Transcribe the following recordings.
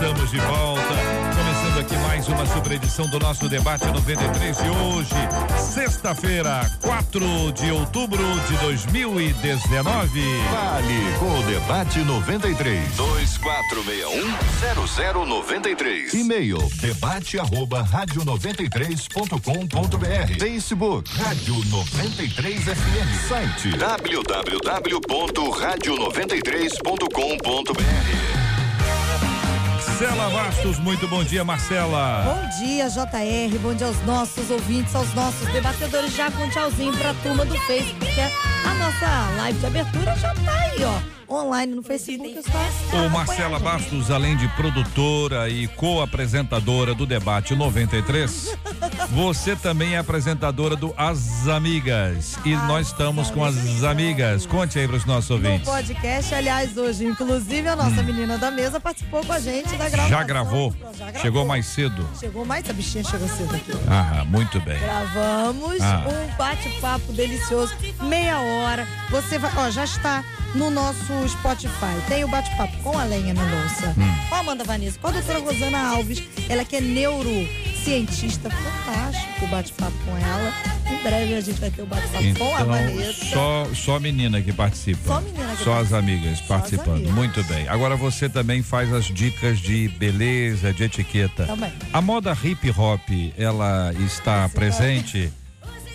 Estamos de volta. Começando aqui mais uma super edição do nosso debate 93 de hoje, sexta-feira, 4 de outubro de 2019. Fale com o debate 93 2461 0093. E-mail debate arroba rádio 93.com.br. Facebook Rádio 93 FM. Site www.radio93.com.br. Marcela Bastos, muito bom dia, Marcela. Bom dia, JR. Bom dia aos nossos ouvintes, aos nossos debatedores. Já com tchauzinho pra turma do Facebook, porque a nossa live de abertura já tá aí, ó. Online no Facebook. O Marcela Bastos, além de produtora e co-apresentadora do Debate 93, você também é apresentadora do As Amigas. E nós estamos com as amigas. Conte aí para os nossos ouvintes. No podcast, aliás, hoje, inclusive, a nossa hum. menina da mesa participou com a gente da gravação. Já gravou? Já gravou. Chegou mais cedo. Chegou mais, a bichinha chegou cedo aqui. Ah, muito bem. Gravamos ah. um bate-papo delicioso, meia hora. Você vai, ó, já está no nosso Spotify. Tem o bate-papo com a Lenha Mendonça, hum. com a Amanda Vanessa, com a doutora Rosana Alves, ela que é neurocientista, fantástico o bate-papo com ela. Em breve a gente vai ter o bate-papo então, com a então, Vanessa. Só, só menina que participa. Só menina que Só as amigas participando. Amigas. Muito bem. Agora você também faz as dicas de beleza, de etiqueta. Também. A moda hip hop, ela está Esse presente. Nome.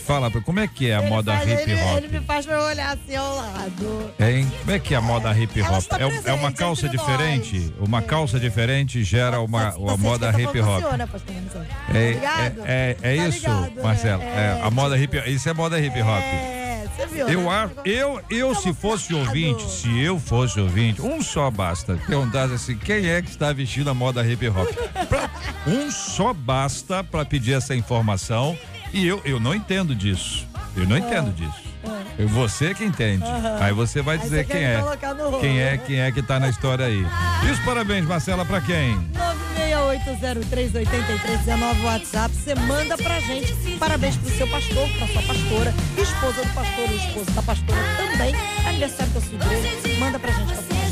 Fala, como é que é a ele moda faz, hip hop? Ele, ele, me faz pra olhar assim ao lado. Hein? Como é que é a moda hip hop? É, é, uma calça diferente? Nós. Uma calça diferente gera uma, uma moda hip hop. Funciona, é, é, é, é tá isso, ligado, Marcelo. É, é, a moda hip Isso é moda hip hop. É, você viu? Eu, né? eu, eu se fosse ouvinte, se eu fosse ouvinte, um só basta. Perguntasse assim: quem é que está vestindo a moda hip hop? um só basta para pedir essa informação e eu, eu não entendo disso. Eu não entendo é. disso. É. Você que entende. Uhum. Aí você vai dizer você quem é. Quem é, quem é que tá na história aí. E os parabéns, Marcela, pra quem? 968038319 WhatsApp. Você manda pra gente. Parabéns pro seu pastor, pra sua pastora, esposa do pastor, o esposo da pastora também. Aniversário da sua igreja. Manda pra gente, pra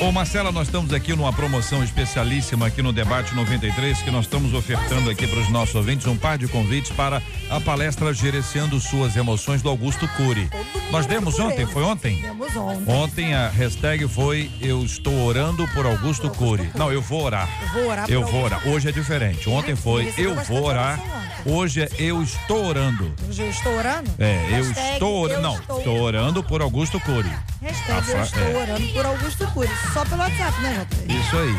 Ô Marcela, nós estamos aqui numa promoção especialíssima aqui no Debate 93, que nós estamos ofertando aqui para os nossos ouvintes um par de convites para a palestra Gerenciando Suas Emoções do Augusto Cury. Nós demos ontem, foi ontem? Demos ontem. Ontem a hashtag foi Eu estou orando por Augusto Cury. Não, eu vou orar. Eu vou orar. Eu vou orar. Hoje é diferente. Ontem foi Eu vou orar. Hoje é Eu estou orando. Hoje eu estou orando? É, eu estou orando. Não, estou orando por Augusto Cury. Hashtag eu estou é. orando por Augusto Cury. Só pelo WhatsApp, né, Jota? Isso aí.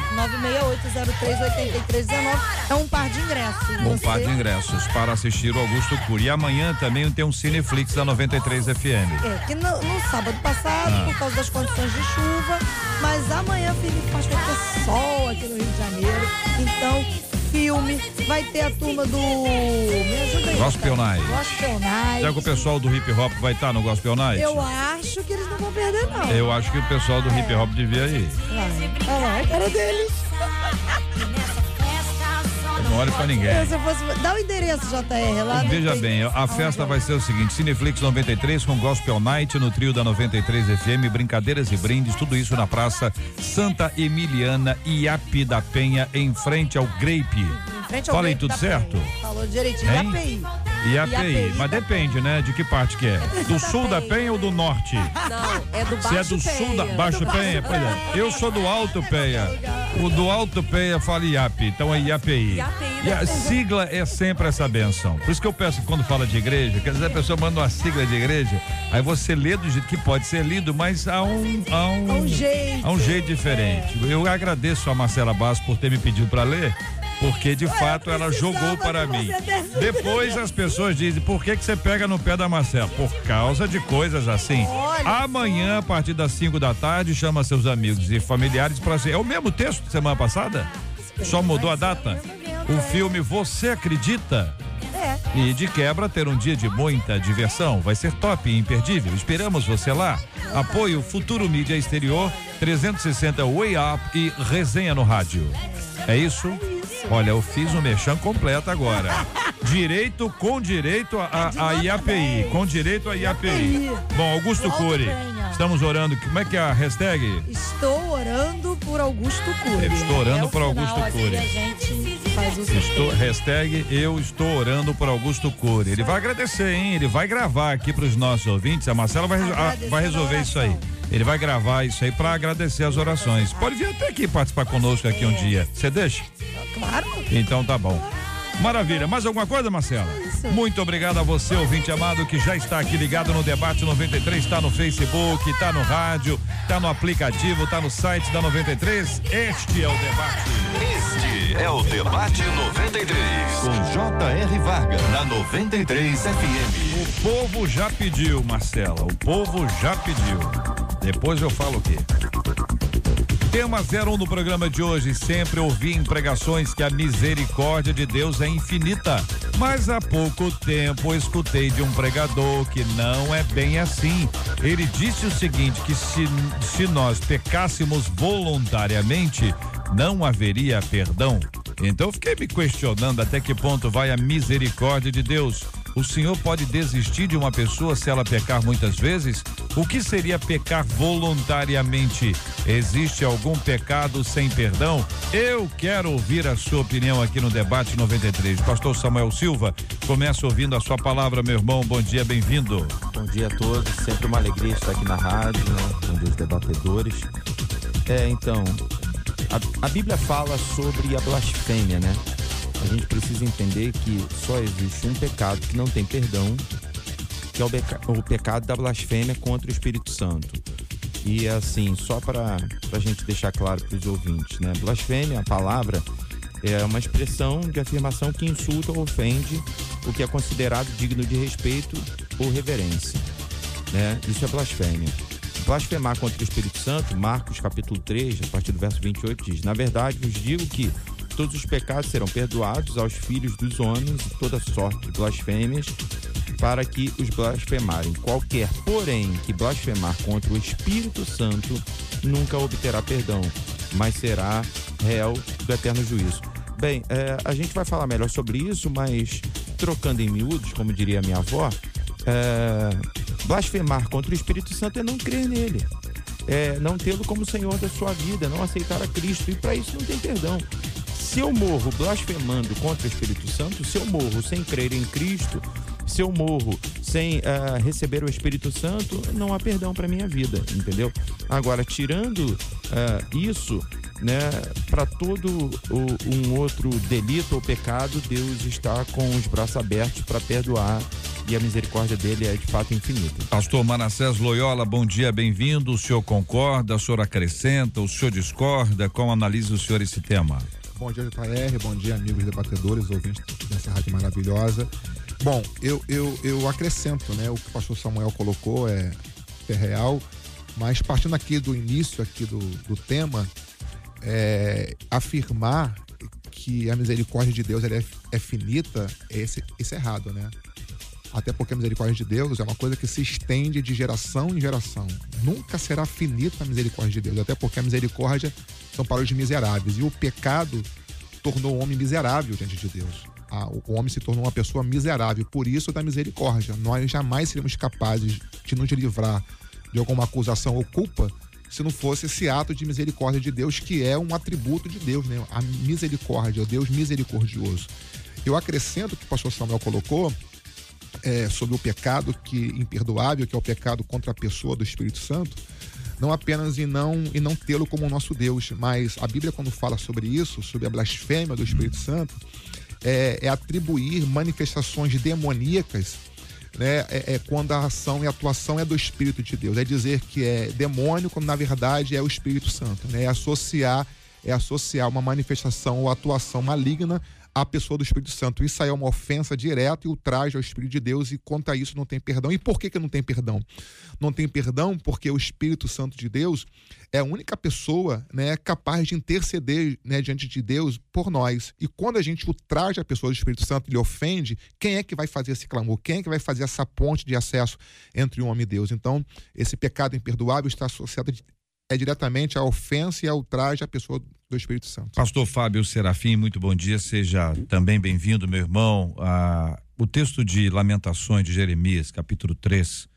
968038319. É um par de ingressos. Um Você... par de ingressos para assistir o Augusto Cury. E amanhã também tem um Cineflix da 93 FM. É, que no, no sábado passado, ah. por causa das condições de chuva, mas amanhã, Felipe, vai ter sol aqui no Rio de Janeiro. Então, filme, vai ter a turma do. Me ajuda aí. Gospel Night. Gospel Night. Será que o pessoal do hip hop vai estar tá no Gospel Night? Eu acho que eles não vão perder, não. Eu acho que o pessoal do é. hip hop devia ir. Olha lá, é a cara deles. Não olhe pra ninguém. Fosse... Dá o endereço, JR, lá. Veja bem, a festa vai ser o seguinte: Cineflix 93 com Gospel Night no trio da 93 FM, brincadeiras e brindes, tudo isso na Praça Santa Emiliana, Iapi da Penha, em frente ao Grape. Falei tudo certo? Falou direitinho. Hein? E a API, mas depende, né? De que parte que é? Do sul da Penha ou do norte? Não, é do Baixo Se é do Penha. sul da Baixo Penha, pois é. Eu sou do Alto Penha. O do Alto Penha fala IAP, então é IAPI. E a sigla é sempre essa benção. Por isso que eu peço que quando fala de igreja, quer dizer, a pessoa manda uma sigla de igreja, aí você lê do jeito que pode ser lido, mas há um, há um, há um jeito. Há um jeito diferente. Eu agradeço a Marcela Basso por ter me pedido para ler porque de fato ela jogou para mim. Depois as pessoas dizem, por que que você pega no pé da Marcela? Por causa de coisas assim. Amanhã, a partir das 5 da tarde, chama seus amigos e familiares para ser. É o mesmo texto de semana passada? Só mudou a data? O filme Você Acredita? É. E de quebra ter um dia de muita diversão. Vai ser top e imperdível. Esperamos você lá. Apoio Futuro Mídia Exterior 360 Way Up e resenha no rádio. É isso? Olha, eu fiz um mexão completo agora. Direito com direito a, a, a IAPI. Com direito a IAPI. Bom, Augusto Cury. Estamos orando. Como é que é a hashtag? Estou orando por Augusto Cury. Estou orando por Augusto Cury. Estou, hashtag eu estou orando por Augusto Cury. Ele vai agradecer, hein? Ele vai gravar aqui para os nossos ouvintes. A Marcela vai, a, vai resolver isso aí. Ele vai gravar isso aí para agradecer as orações. Pode vir até aqui participar conosco aqui um dia. Você deixa? Claro. Então tá bom. Maravilha. Mais alguma coisa, Marcela? Isso. Muito obrigado a você, ouvinte amado, que já está aqui ligado no Debate 93, está no Facebook, está no rádio, está no aplicativo, está no site da 93. Este é o debate. Este é o Debate 93, com J.R. Vargas, na 93 FM. O povo já pediu, Marcela. O povo já pediu. Depois eu falo o quê? Tema 01 do programa de hoje. Sempre ouvi em pregações que a misericórdia de Deus é infinita. Mas há pouco tempo escutei de um pregador que não é bem assim. Ele disse o seguinte: que se, se nós pecássemos voluntariamente, não haveria perdão. Então fiquei me questionando até que ponto vai a misericórdia de Deus. O senhor pode desistir de uma pessoa se ela pecar muitas vezes? O que seria pecar voluntariamente? Existe algum pecado sem perdão? Eu quero ouvir a sua opinião aqui no debate 93. Pastor Samuel Silva, começa ouvindo a sua palavra, meu irmão. Bom dia, bem-vindo. Bom dia a todos. Sempre uma alegria estar aqui na rádio, né, com os debatedores. É, então, a, a Bíblia fala sobre a blasfêmia, né? a gente precisa entender que só existe um pecado que não tem perdão, que é o, pecado da blasfêmia contra o Espírito Santo. E assim, só para a gente deixar claro para os ouvintes, né? Blasfêmia, a palavra, é uma expressão de afirmação que insulta ou ofende o que é considerado digno de respeito ou reverência. Né? Isso é blasfêmia. Blasfemar contra o Espírito Santo, Marcos capítulo 3, a partir do verso 28, diz: Na verdade, vos digo que todos os pecados serão perdoados aos filhos dos homens toda sorte de blasfêmias para que os blasfemarem. Qualquer, porém, que blasfemar contra o Espírito Santo nunca obterá perdão, mas será réu do eterno juízo. Bem, é, a gente vai falar melhor sobre isso, mas trocando em miúdos, como diria minha avó, é, blasfemar contra o Espírito Santo é não crer nele. É não tê-lo como Senhor da sua vida, não aceitar a Cristo. E para isso não tem perdão. Se eu morro blasfemando contra o Espírito Santo, se eu morro sem crer em Cristo, se eu morro sem uh, receber o Espírito Santo, não há perdão para minha vida, entendeu? Agora, tirando uh, isso, né, para todo o, um outro delito ou pecado, Deus está com os braços abertos para perdoar e a misericórdia dele é de fato infinita. Pastor Manassés Loyola, bom dia, bem-vindo. O senhor concorda, o senhor acrescenta, o senhor discorda? Como analisa o senhor esse tema? Bom dia, JR. Bom dia, amigos debatedores, ouvintes dessa rádio maravilhosa. Bom, eu, eu, eu acrescento, né? O que o pastor Samuel colocou é, é real, mas partindo aqui do início aqui do, do tema, é, afirmar que a misericórdia de Deus é, é finita, esse, esse é errado, né? Até porque a misericórdia de Deus é uma coisa que se estende de geração em geração. Nunca será finita a misericórdia de Deus, até porque a misericórdia são para os miseráveis. E o pecado tornou o homem miserável diante de Deus. O homem se tornou uma pessoa miserável, por isso da misericórdia. Nós jamais seríamos capazes de nos livrar de alguma acusação ou culpa se não fosse esse ato de misericórdia de Deus, que é um atributo de Deus, né? A misericórdia, o Deus misericordioso. Eu acrescento que o pastor Samuel colocou é, sobre o pecado que imperdoável, que é o pecado contra a pessoa do Espírito Santo, não apenas em não, não tê-lo como nosso Deus, mas a Bíblia, quando fala sobre isso, sobre a blasfêmia do Espírito Santo, é, é atribuir manifestações demoníacas né, é, é, quando a ação e a atuação é do Espírito de Deus. É dizer que é demônio, quando na verdade é o Espírito Santo. Né, é associar é associar uma manifestação ou atuação maligna à pessoa do Espírito Santo. Isso aí é uma ofensa direta e ultraje ao Espírito de Deus, e contra isso não tem perdão. E por que, que não tem perdão? Não tem perdão porque o Espírito Santo de Deus é a única pessoa né, capaz de interceder né, diante de Deus por nós. E quando a gente ultraja a pessoa do Espírito Santo e lhe ofende, quem é que vai fazer esse clamor? Quem é que vai fazer essa ponte de acesso entre o homem e Deus? Então, esse pecado imperdoável está associado é diretamente a ofensa e a ultraje à pessoa do Espírito Santo. Pastor Fábio Serafim, muito bom dia, seja também bem-vindo, meu irmão. Ah, o texto de Lamentações de Jeremias, capítulo 3,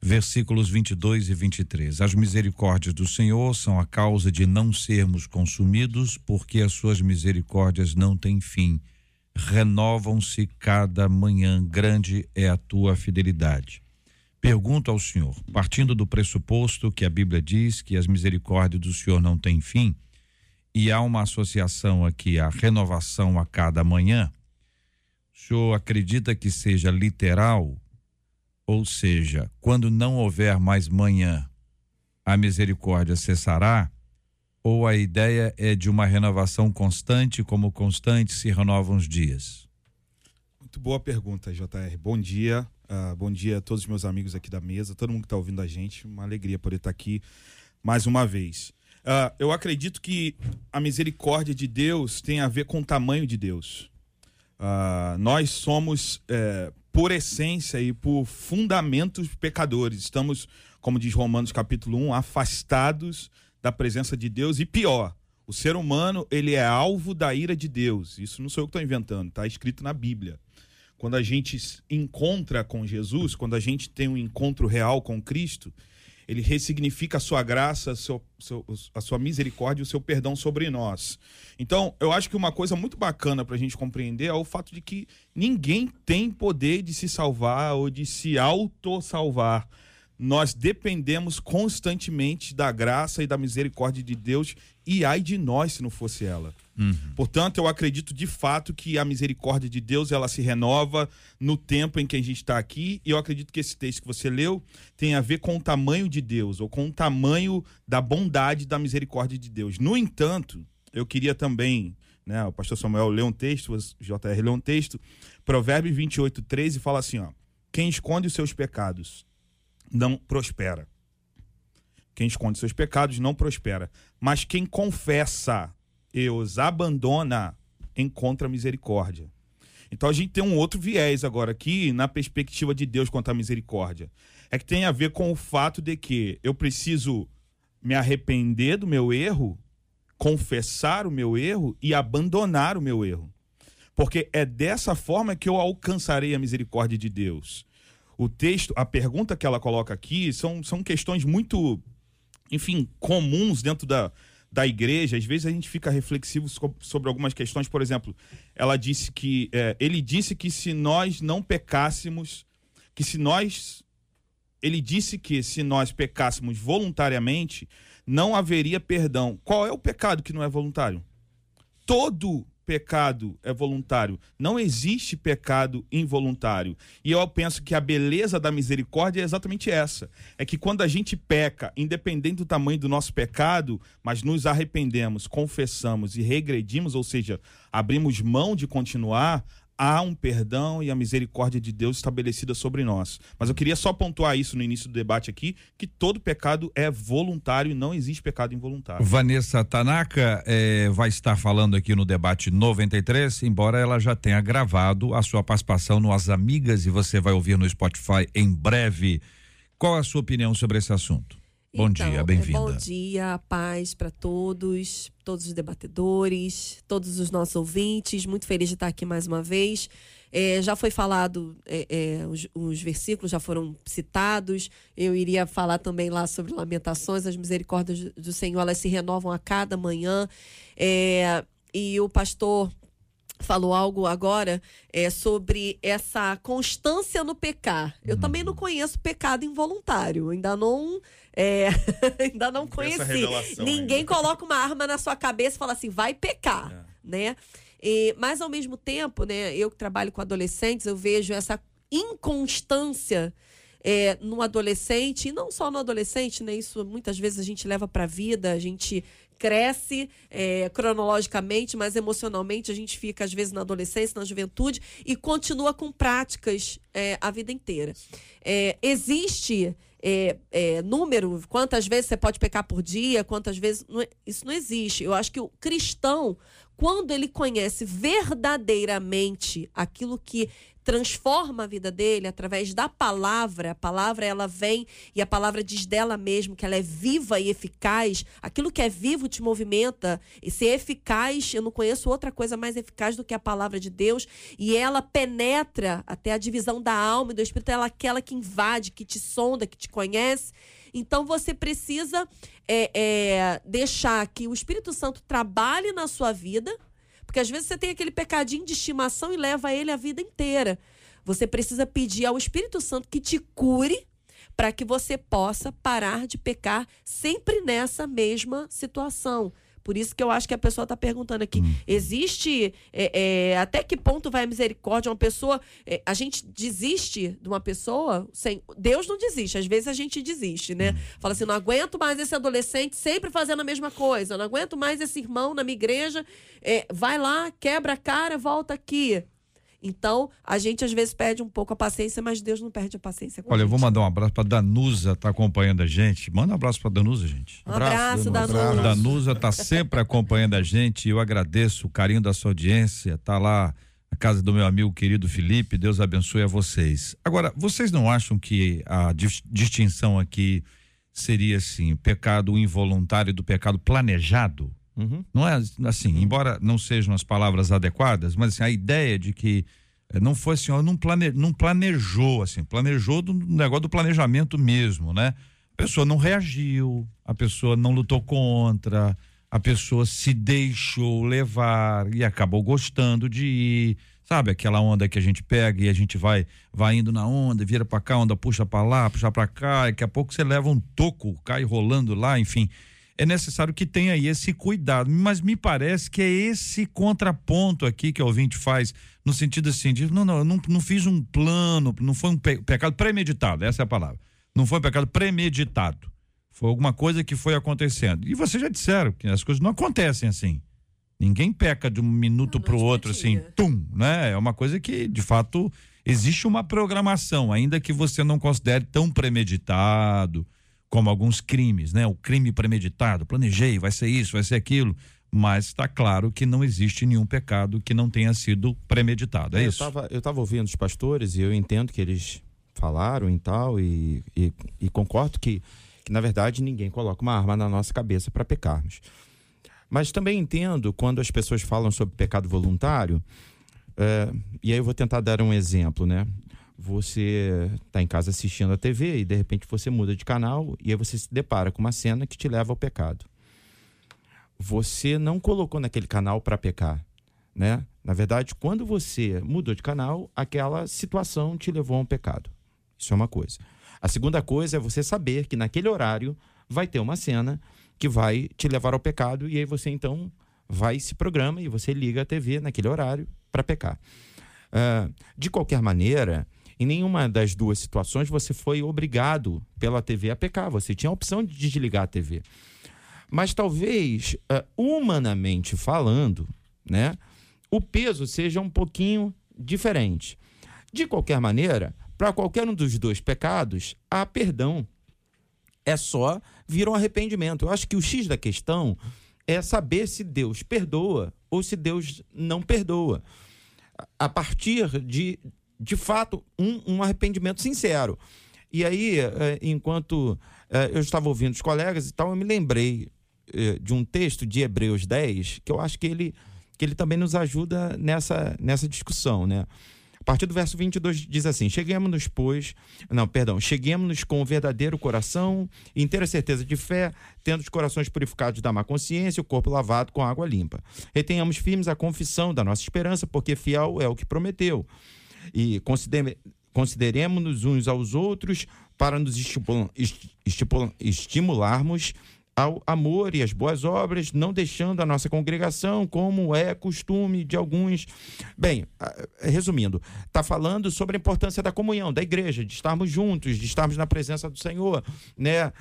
versículos 22 e 23. As misericórdias do Senhor são a causa de não sermos consumidos, porque as suas misericórdias não têm fim. Renovam-se cada manhã, grande é a tua fidelidade. Pergunto ao Senhor, partindo do pressuposto que a Bíblia diz que as misericórdias do Senhor não têm fim, e há uma associação aqui, a renovação a cada manhã, o senhor acredita que seja literal? Ou seja, quando não houver mais manhã, a misericórdia cessará? Ou a ideia é de uma renovação constante, como constante se renovam os dias? Muito boa pergunta, JR. Bom dia. Uh, bom dia a todos os meus amigos aqui da mesa, todo mundo que está ouvindo a gente. Uma alegria poder estar tá aqui mais uma vez. Uh, eu acredito que a misericórdia de Deus tem a ver com o tamanho de Deus. Uh, nós somos, é, por essência e por fundamentos pecadores. Estamos, como diz Romanos capítulo 1, afastados da presença de Deus. E pior, o ser humano ele é alvo da ira de Deus. Isso não sou eu que estou inventando, está escrito na Bíblia quando a gente encontra com Jesus, quando a gente tem um encontro real com Cristo, ele ressignifica a sua graça, a sua, a sua misericórdia e o seu perdão sobre nós. Então, eu acho que uma coisa muito bacana para a gente compreender é o fato de que ninguém tem poder de se salvar ou de se auto-salvar. Nós dependemos constantemente da graça e da misericórdia de Deus, e ai de nós se não fosse ela. Uhum. Portanto, eu acredito de fato que a misericórdia de Deus ela se renova no tempo em que a gente está aqui. E eu acredito que esse texto que você leu tem a ver com o tamanho de Deus ou com o tamanho da bondade da misericórdia de Deus. No entanto, eu queria também, né, o pastor Samuel leu um texto, o JR leu um texto, Provérbios 28, 13 fala assim: ó, quem esconde os seus pecados não prospera. Quem esconde seus pecados não prospera. Mas quem confessa e os abandona, encontra misericórdia. Então a gente tem um outro viés agora aqui na perspectiva de Deus quanto à misericórdia. É que tem a ver com o fato de que eu preciso me arrepender do meu erro, confessar o meu erro e abandonar o meu erro. Porque é dessa forma que eu alcançarei a misericórdia de Deus. O texto, a pergunta que ela coloca aqui são, são questões muito, enfim, comuns dentro da, da igreja, às vezes a gente fica reflexivo sobre algumas questões. Por exemplo, ela disse que é, ele disse que se nós não pecássemos, que se nós ele disse que se nós pecássemos voluntariamente, não haveria perdão. Qual é o pecado que não é voluntário? Todo pecado é voluntário. Não existe pecado involuntário. E eu penso que a beleza da misericórdia é exatamente essa. É que quando a gente peca, independente do tamanho do nosso pecado, mas nos arrependemos, confessamos e regredimos, ou seja, abrimos mão de continuar, há um perdão e a misericórdia de Deus estabelecida sobre nós. Mas eu queria só pontuar isso no início do debate aqui, que todo pecado é voluntário e não existe pecado involuntário. Vanessa Tanaka é, vai estar falando aqui no debate 93, embora ela já tenha gravado a sua participação no As Amigas e você vai ouvir no Spotify em breve. Qual a sua opinião sobre esse assunto? Bom então, dia, bem-vinda. Bom dia, paz para todos, todos os debatedores, todos os nossos ouvintes. Muito feliz de estar aqui mais uma vez. É, já foi falado, é, é, os, os, versículos já foram citados. Eu iria falar também lá sobre lamentações. As misericórdias do Senhor, elas se renovam a cada manhã. É, e o pastor falou algo agora é, sobre essa constância no pecar. Eu hum. também não conheço pecado involuntário. Ainda não é, ainda não conheci. Ninguém ainda. coloca uma arma na sua cabeça e fala assim, vai pecar, é. né? E, mas ao mesmo tempo, né, eu que trabalho com adolescentes, eu vejo essa inconstância é, no adolescente, e não só no adolescente, né? Isso muitas vezes a gente leva para a vida, a gente cresce é, cronologicamente, mas emocionalmente a gente fica, às vezes, na adolescência, na juventude, e continua com práticas é, a vida inteira. É, existe é, é, número, quantas vezes você pode pecar por dia, quantas vezes. Não, é, isso não existe. Eu acho que o cristão, quando ele conhece verdadeiramente aquilo que transforma a vida dele através da palavra. A palavra ela vem e a palavra diz dela mesmo que ela é viva e eficaz. Aquilo que é vivo te movimenta e ser eficaz, eu não conheço outra coisa mais eficaz do que a palavra de Deus, e ela penetra até a divisão da alma e do espírito, ela é aquela que invade, que te sonda, que te conhece. Então você precisa é, é, deixar que o Espírito Santo trabalhe na sua vida porque às vezes você tem aquele pecadinho de estimação e leva ele a vida inteira. Você precisa pedir ao Espírito Santo que te cure para que você possa parar de pecar sempre nessa mesma situação. Por isso que eu acho que a pessoa está perguntando aqui: hum. existe é, é, até que ponto vai a misericórdia? Uma pessoa. É, a gente desiste de uma pessoa sem. Deus não desiste, às vezes a gente desiste, né? Hum. Fala assim: não aguento mais esse adolescente sempre fazendo a mesma coisa, não aguento mais esse irmão na minha igreja. É, vai lá, quebra a cara, volta aqui. Então, a gente às vezes perde um pouco a paciência, mas Deus não perde a paciência Olha, eu vou mandar um abraço para Danusa, tá acompanhando a gente. Manda um abraço para Danusa, gente. Um abraço, abraço Danusa. Danusa tá sempre acompanhando a gente. Eu agradeço o carinho da sua audiência. Tá lá na casa do meu amigo querido Felipe. Deus abençoe a vocês. Agora, vocês não acham que a distinção aqui seria assim, pecado involuntário do pecado planejado? Uhum. Não é assim, embora não sejam as palavras adequadas, mas assim, a ideia de que eh, não foi assim, ó, não, plane, não planejou, assim, planejou do negócio do planejamento mesmo, né? A pessoa não reagiu, a pessoa não lutou contra, a pessoa se deixou levar e acabou gostando de ir, sabe? Aquela onda que a gente pega e a gente vai vai indo na onda, vira para cá, onda puxa para lá, puxa para cá, e daqui a pouco você leva um toco, cai rolando lá, enfim é necessário que tenha aí esse cuidado. Mas me parece que é esse contraponto aqui que o ouvinte faz, no sentido assim, de não, não, eu não, não fiz um plano, não foi um pe pecado premeditado, essa é a palavra. Não foi um pecado premeditado. Foi alguma coisa que foi acontecendo. E vocês já disseram que as coisas não acontecem assim. Ninguém peca de um minuto para o outro assim, tum, né? É uma coisa que, de fato, existe uma programação, ainda que você não considere tão premeditado, como alguns crimes, né? O crime premeditado, planejei, vai ser isso, vai ser aquilo, mas está claro que não existe nenhum pecado que não tenha sido premeditado, é, é isso? Eu estava ouvindo os pastores e eu entendo que eles falaram e tal, e, e, e concordo que, que, na verdade, ninguém coloca uma arma na nossa cabeça para pecarmos. Mas também entendo quando as pessoas falam sobre pecado voluntário, é, e aí eu vou tentar dar um exemplo, né? Você está em casa assistindo a TV e de repente você muda de canal e aí você se depara com uma cena que te leva ao pecado. Você não colocou naquele canal para pecar, né? Na verdade, quando você mudou de canal, aquela situação te levou a um pecado. Isso é uma coisa. A segunda coisa é você saber que naquele horário vai ter uma cena que vai te levar ao pecado e aí você então vai se programa e você liga a TV naquele horário para pecar. Uh, de qualquer maneira, em nenhuma das duas situações você foi obrigado pela TV a pecar. Você tinha a opção de desligar a TV. Mas talvez, uh, humanamente falando, né, o peso seja um pouquinho diferente. De qualquer maneira, para qualquer um dos dois pecados, há perdão. É só vir um arrependimento. Eu acho que o X da questão é saber se Deus perdoa ou se Deus não perdoa. A partir de, de fato, um, um arrependimento sincero. E aí, é, enquanto é, eu estava ouvindo os colegas e tal, eu me lembrei é, de um texto de Hebreus 10, que eu acho que ele, que ele também nos ajuda nessa, nessa discussão, né? A partir do verso 22 diz assim: Cheguemos-nos, pois, não, perdão, cheguemos-nos com o verdadeiro coração, inteira certeza de fé, tendo os corações purificados da má consciência e o corpo lavado com água limpa. Retenhamos firmes a confissão da nossa esperança, porque fiel é o que prometeu e consideremos-nos uns aos outros para nos estimularmos ao amor e às boas obras, não deixando a nossa congregação, como é costume de alguns. Bem, resumindo, está falando sobre a importância da comunhão, da igreja, de estarmos juntos, de estarmos na presença do Senhor, né,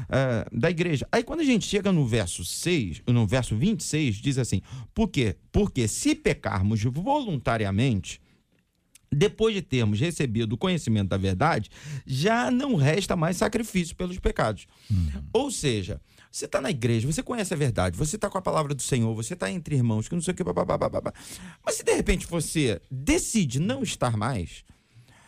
da igreja. Aí quando a gente chega no verso 6, no verso 26, diz assim: por quê? Porque se pecarmos voluntariamente, depois de termos recebido o conhecimento da verdade, já não resta mais sacrifício pelos pecados. Uhum. Ou seja, você está na igreja, você conhece a verdade, você está com a palavra do Senhor, você está entre irmãos, que não sei o que, babá. mas se de repente você decide não estar mais,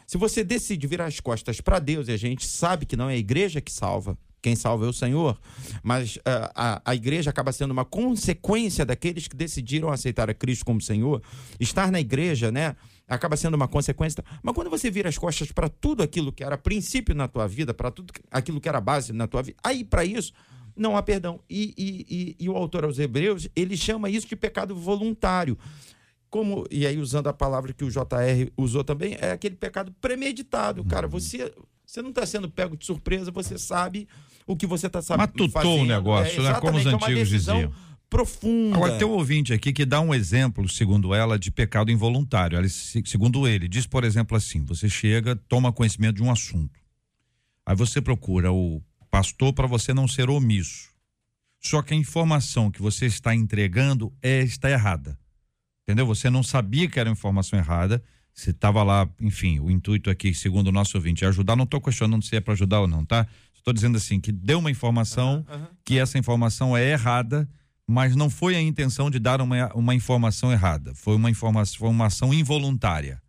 se você decide virar as costas para Deus, e a gente sabe que não é a igreja que salva, quem salva é o Senhor, mas uh, a, a igreja acaba sendo uma consequência daqueles que decidiram aceitar a Cristo como Senhor. Estar na igreja, né? Acaba sendo uma consequência. Mas quando você vira as costas para tudo aquilo que era princípio na tua vida, para tudo aquilo que era base na tua vida, aí para isso não há perdão. E, e, e, e, o autor aos Hebreus, ele chama isso de pecado voluntário. Como, e aí usando a palavra que o JR usou também, é aquele pecado premeditado. Cara, uhum. você, você não está sendo pego de surpresa, você sabe o que você está sabendo. Matutou fazendo. o negócio, é, né? Como os é antigos diziam profunda. Agora, tem um ouvinte aqui que dá um exemplo, segundo ela, de pecado involuntário. Ela, segundo ele, diz, por exemplo, assim: você chega, toma conhecimento de um assunto. Aí você procura o pastor para você não ser omisso. Só que a informação que você está entregando é, está errada. Entendeu? Você não sabia que era informação errada. Você estava lá, enfim, o intuito aqui, segundo o nosso ouvinte, é ajudar. Não estou questionando se é para ajudar ou não, tá? Estou dizendo assim, que deu uma informação, uhum, uhum. que essa informação é errada mas não foi a intenção de dar uma, uma informação errada. Foi uma informação, foi uma ação involuntária.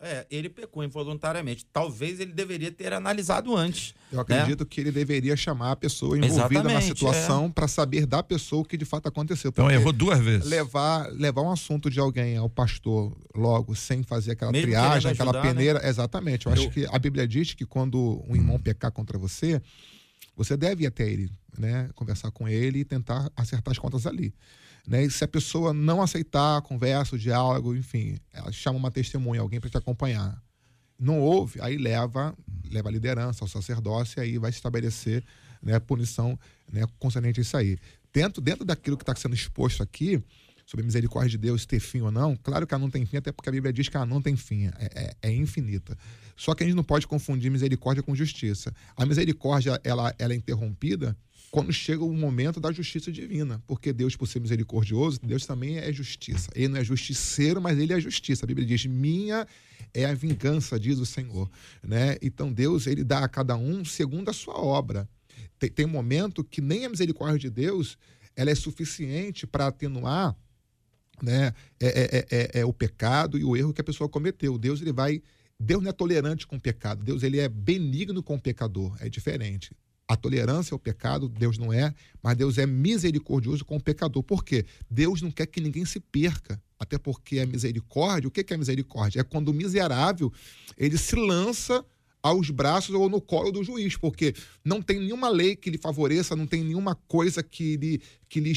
É, ele pecou involuntariamente. Talvez ele deveria ter analisado antes. Eu né? acredito né? que ele deveria chamar a pessoa envolvida Exatamente, na situação é. para saber da pessoa o que de fato aconteceu. Então errou duas vezes. Levar, levar um assunto de alguém ao pastor logo, sem fazer aquela Mesmo triagem, aquela ajudar, né? peneira. Né? Exatamente. Eu, Eu acho que a Bíblia diz que quando um irmão pecar contra você, você deve ir até ele, né? Conversar com ele e tentar acertar as contas ali. Né? E se a pessoa não aceitar a conversa, o diálogo, enfim, ela chama uma testemunha, alguém para te acompanhar. Não houve, aí leva, leva a liderança, ao sacerdócio, e aí vai se estabelecer né, punição né, concernente a isso aí. Dentro, dentro daquilo que está sendo exposto aqui, sobre a misericórdia de Deus ter fim ou não, claro que ela não tem fim, até porque a Bíblia diz que ela não tem fim, é, é, é infinita. Só que a gente não pode confundir misericórdia com justiça. A misericórdia ela, ela é interrompida quando chega o momento da justiça divina, porque Deus, por ser misericordioso, Deus também é justiça. Ele não é justiceiro, mas ele é justiça. A Bíblia diz: "Minha é a vingança", diz o Senhor, né? Então Deus ele dá a cada um segundo a sua obra. Tem, tem momento que nem a misericórdia de Deus ela é suficiente para atenuar né, é, é, é, é, o pecado e o erro que a pessoa cometeu. Deus ele vai Deus não é tolerante com o pecado. Deus ele é benigno com o pecador. É diferente. A tolerância ao pecado, Deus não é, mas Deus é misericordioso com o pecador. Por quê? Deus não quer que ninguém se perca. Até porque a misericórdia, o que é misericórdia? É quando o miserável ele se lança aos braços ou no colo do juiz, porque não tem nenhuma lei que lhe favoreça, não tem nenhuma coisa que lhe, que lhe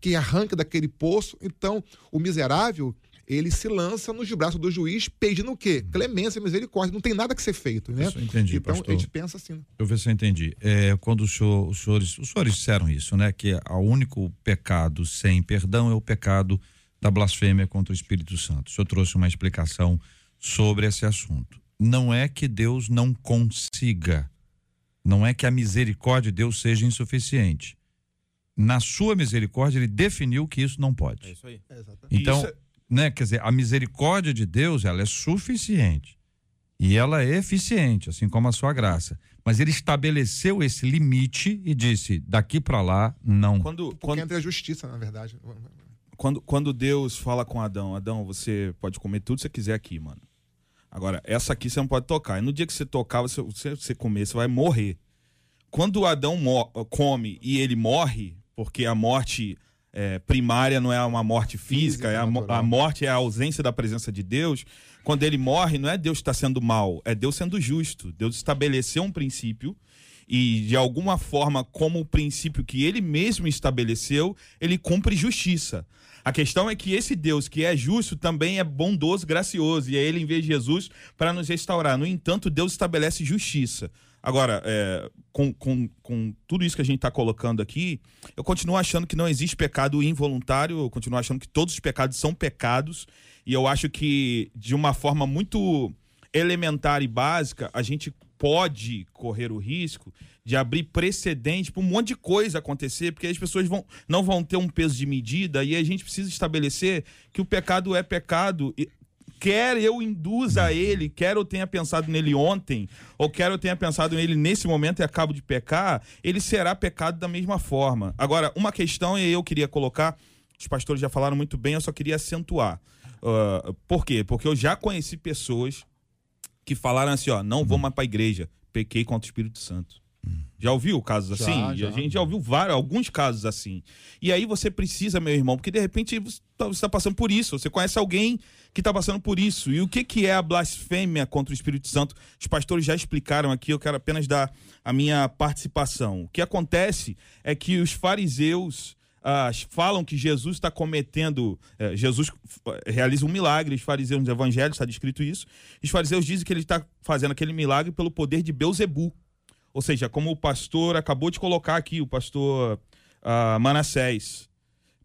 que arranque daquele poço. Então, o miserável, ele se lança nos braços do juiz pedindo o quê? Clemência, misericórdia. Não tem nada que ser feito, né? Eu entendi, então, pastor. a gente pensa assim. Eu ver se eu entendi. É, quando o senhor, os, senhores, os senhores disseram isso, né? Que o único pecado sem perdão é o pecado da blasfêmia contra o Espírito Santo. O senhor trouxe uma explicação sobre esse assunto não é que Deus não consiga, não é que a misericórdia de Deus seja insuficiente. Na sua misericórdia, ele definiu que isso não pode. É isso aí. É então, é... né, quer dizer, a misericórdia de Deus, ela é suficiente. E ela é eficiente, assim como a sua graça. Mas ele estabeleceu esse limite e disse: daqui para lá, não. Quando, Porque quando... entra a justiça, na verdade. Quando, quando Deus fala com Adão: Adão, você pode comer tudo que você quiser aqui, mano. Agora, essa aqui você não pode tocar. E no dia que você tocar, você, você, você comer, você vai morrer. Quando o Adão come e ele morre, porque a morte é, primária não é uma morte física, física é a, a, morte é a ausência da presença de Deus. Quando ele morre, não é Deus que está sendo mal, é Deus sendo justo. Deus estabeleceu um princípio e, de alguma forma, como o princípio que ele mesmo estabeleceu, ele cumpre justiça. A questão é que esse Deus que é justo também é bondoso, gracioso, e é ele envia Jesus para nos restaurar. No entanto, Deus estabelece justiça. Agora, é, com, com, com tudo isso que a gente está colocando aqui, eu continuo achando que não existe pecado involuntário, eu continuo achando que todos os pecados são pecados, e eu acho que, de uma forma muito elementar e básica, a gente pode correr o risco de abrir precedente para um monte de coisa acontecer, porque as pessoas vão, não vão ter um peso de medida e a gente precisa estabelecer que o pecado é pecado. Quer eu induza ele, quer eu tenha pensado nele ontem, ou quer eu tenha pensado nele nesse momento e acabo de pecar, ele será pecado da mesma forma. Agora, uma questão eu queria colocar, os pastores já falaram muito bem, eu só queria acentuar. Uh, por quê? Porque eu já conheci pessoas que falaram assim, ó, não vou mais para a igreja, pequei contra o Espírito Santo. Já ouviu casos assim? Já, já. A gente já ouviu vários, alguns casos assim. E aí você precisa, meu irmão, porque de repente você está tá passando por isso. Você conhece alguém que está passando por isso. E o que, que é a blasfêmia contra o Espírito Santo? Os pastores já explicaram aqui, eu quero apenas dar a minha participação. O que acontece é que os fariseus ah, falam que Jesus está cometendo. Eh, Jesus realiza um milagre, os fariseus nos evangelhos, está descrito isso. Os fariseus dizem que ele está fazendo aquele milagre pelo poder de Beuzebu. Ou seja, como o pastor acabou de colocar aqui, o pastor ah, Manassés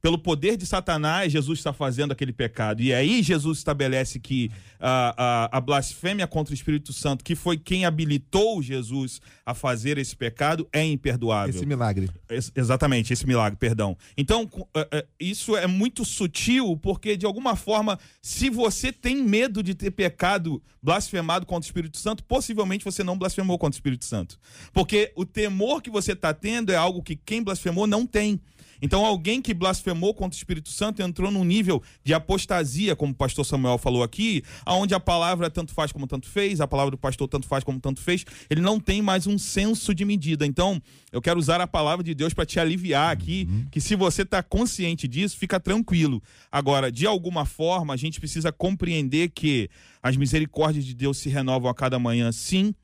pelo poder de Satanás, Jesus está fazendo aquele pecado. E aí Jesus estabelece que a, a, a, blasfêmia contra o Espírito Santo, que foi quem habilitou Jesus a fazer esse pecado, é imperdoável. Esse milagre. Es, exatamente, esse milagre, perdão. Então, é, é, isso é muito sutil, porque de alguma forma, se você tem medo de ter pecado blasfemado contra o Espírito Santo, possivelmente você não blasfemou contra o Espírito Santo. Porque o temor que você está tendo é algo que quem blasfemou não tem. Então, alguém que blasfemou contra o Espírito Santo entrou num nível de apostasia, como o pastor Samuel falou aqui, aonde a palavra tanto faz como tanto fez, a palavra do pastor tanto faz como tanto fez, ele não tem mais um senso de medida. Então, eu quero usar a palavra de Deus para te aliviar aqui, uhum. que se você está consciente disso, fica tranquilo. Agora, de alguma forma, a gente precisa compreender que as misericórdias de Deus se renovam a cada manhã, sim,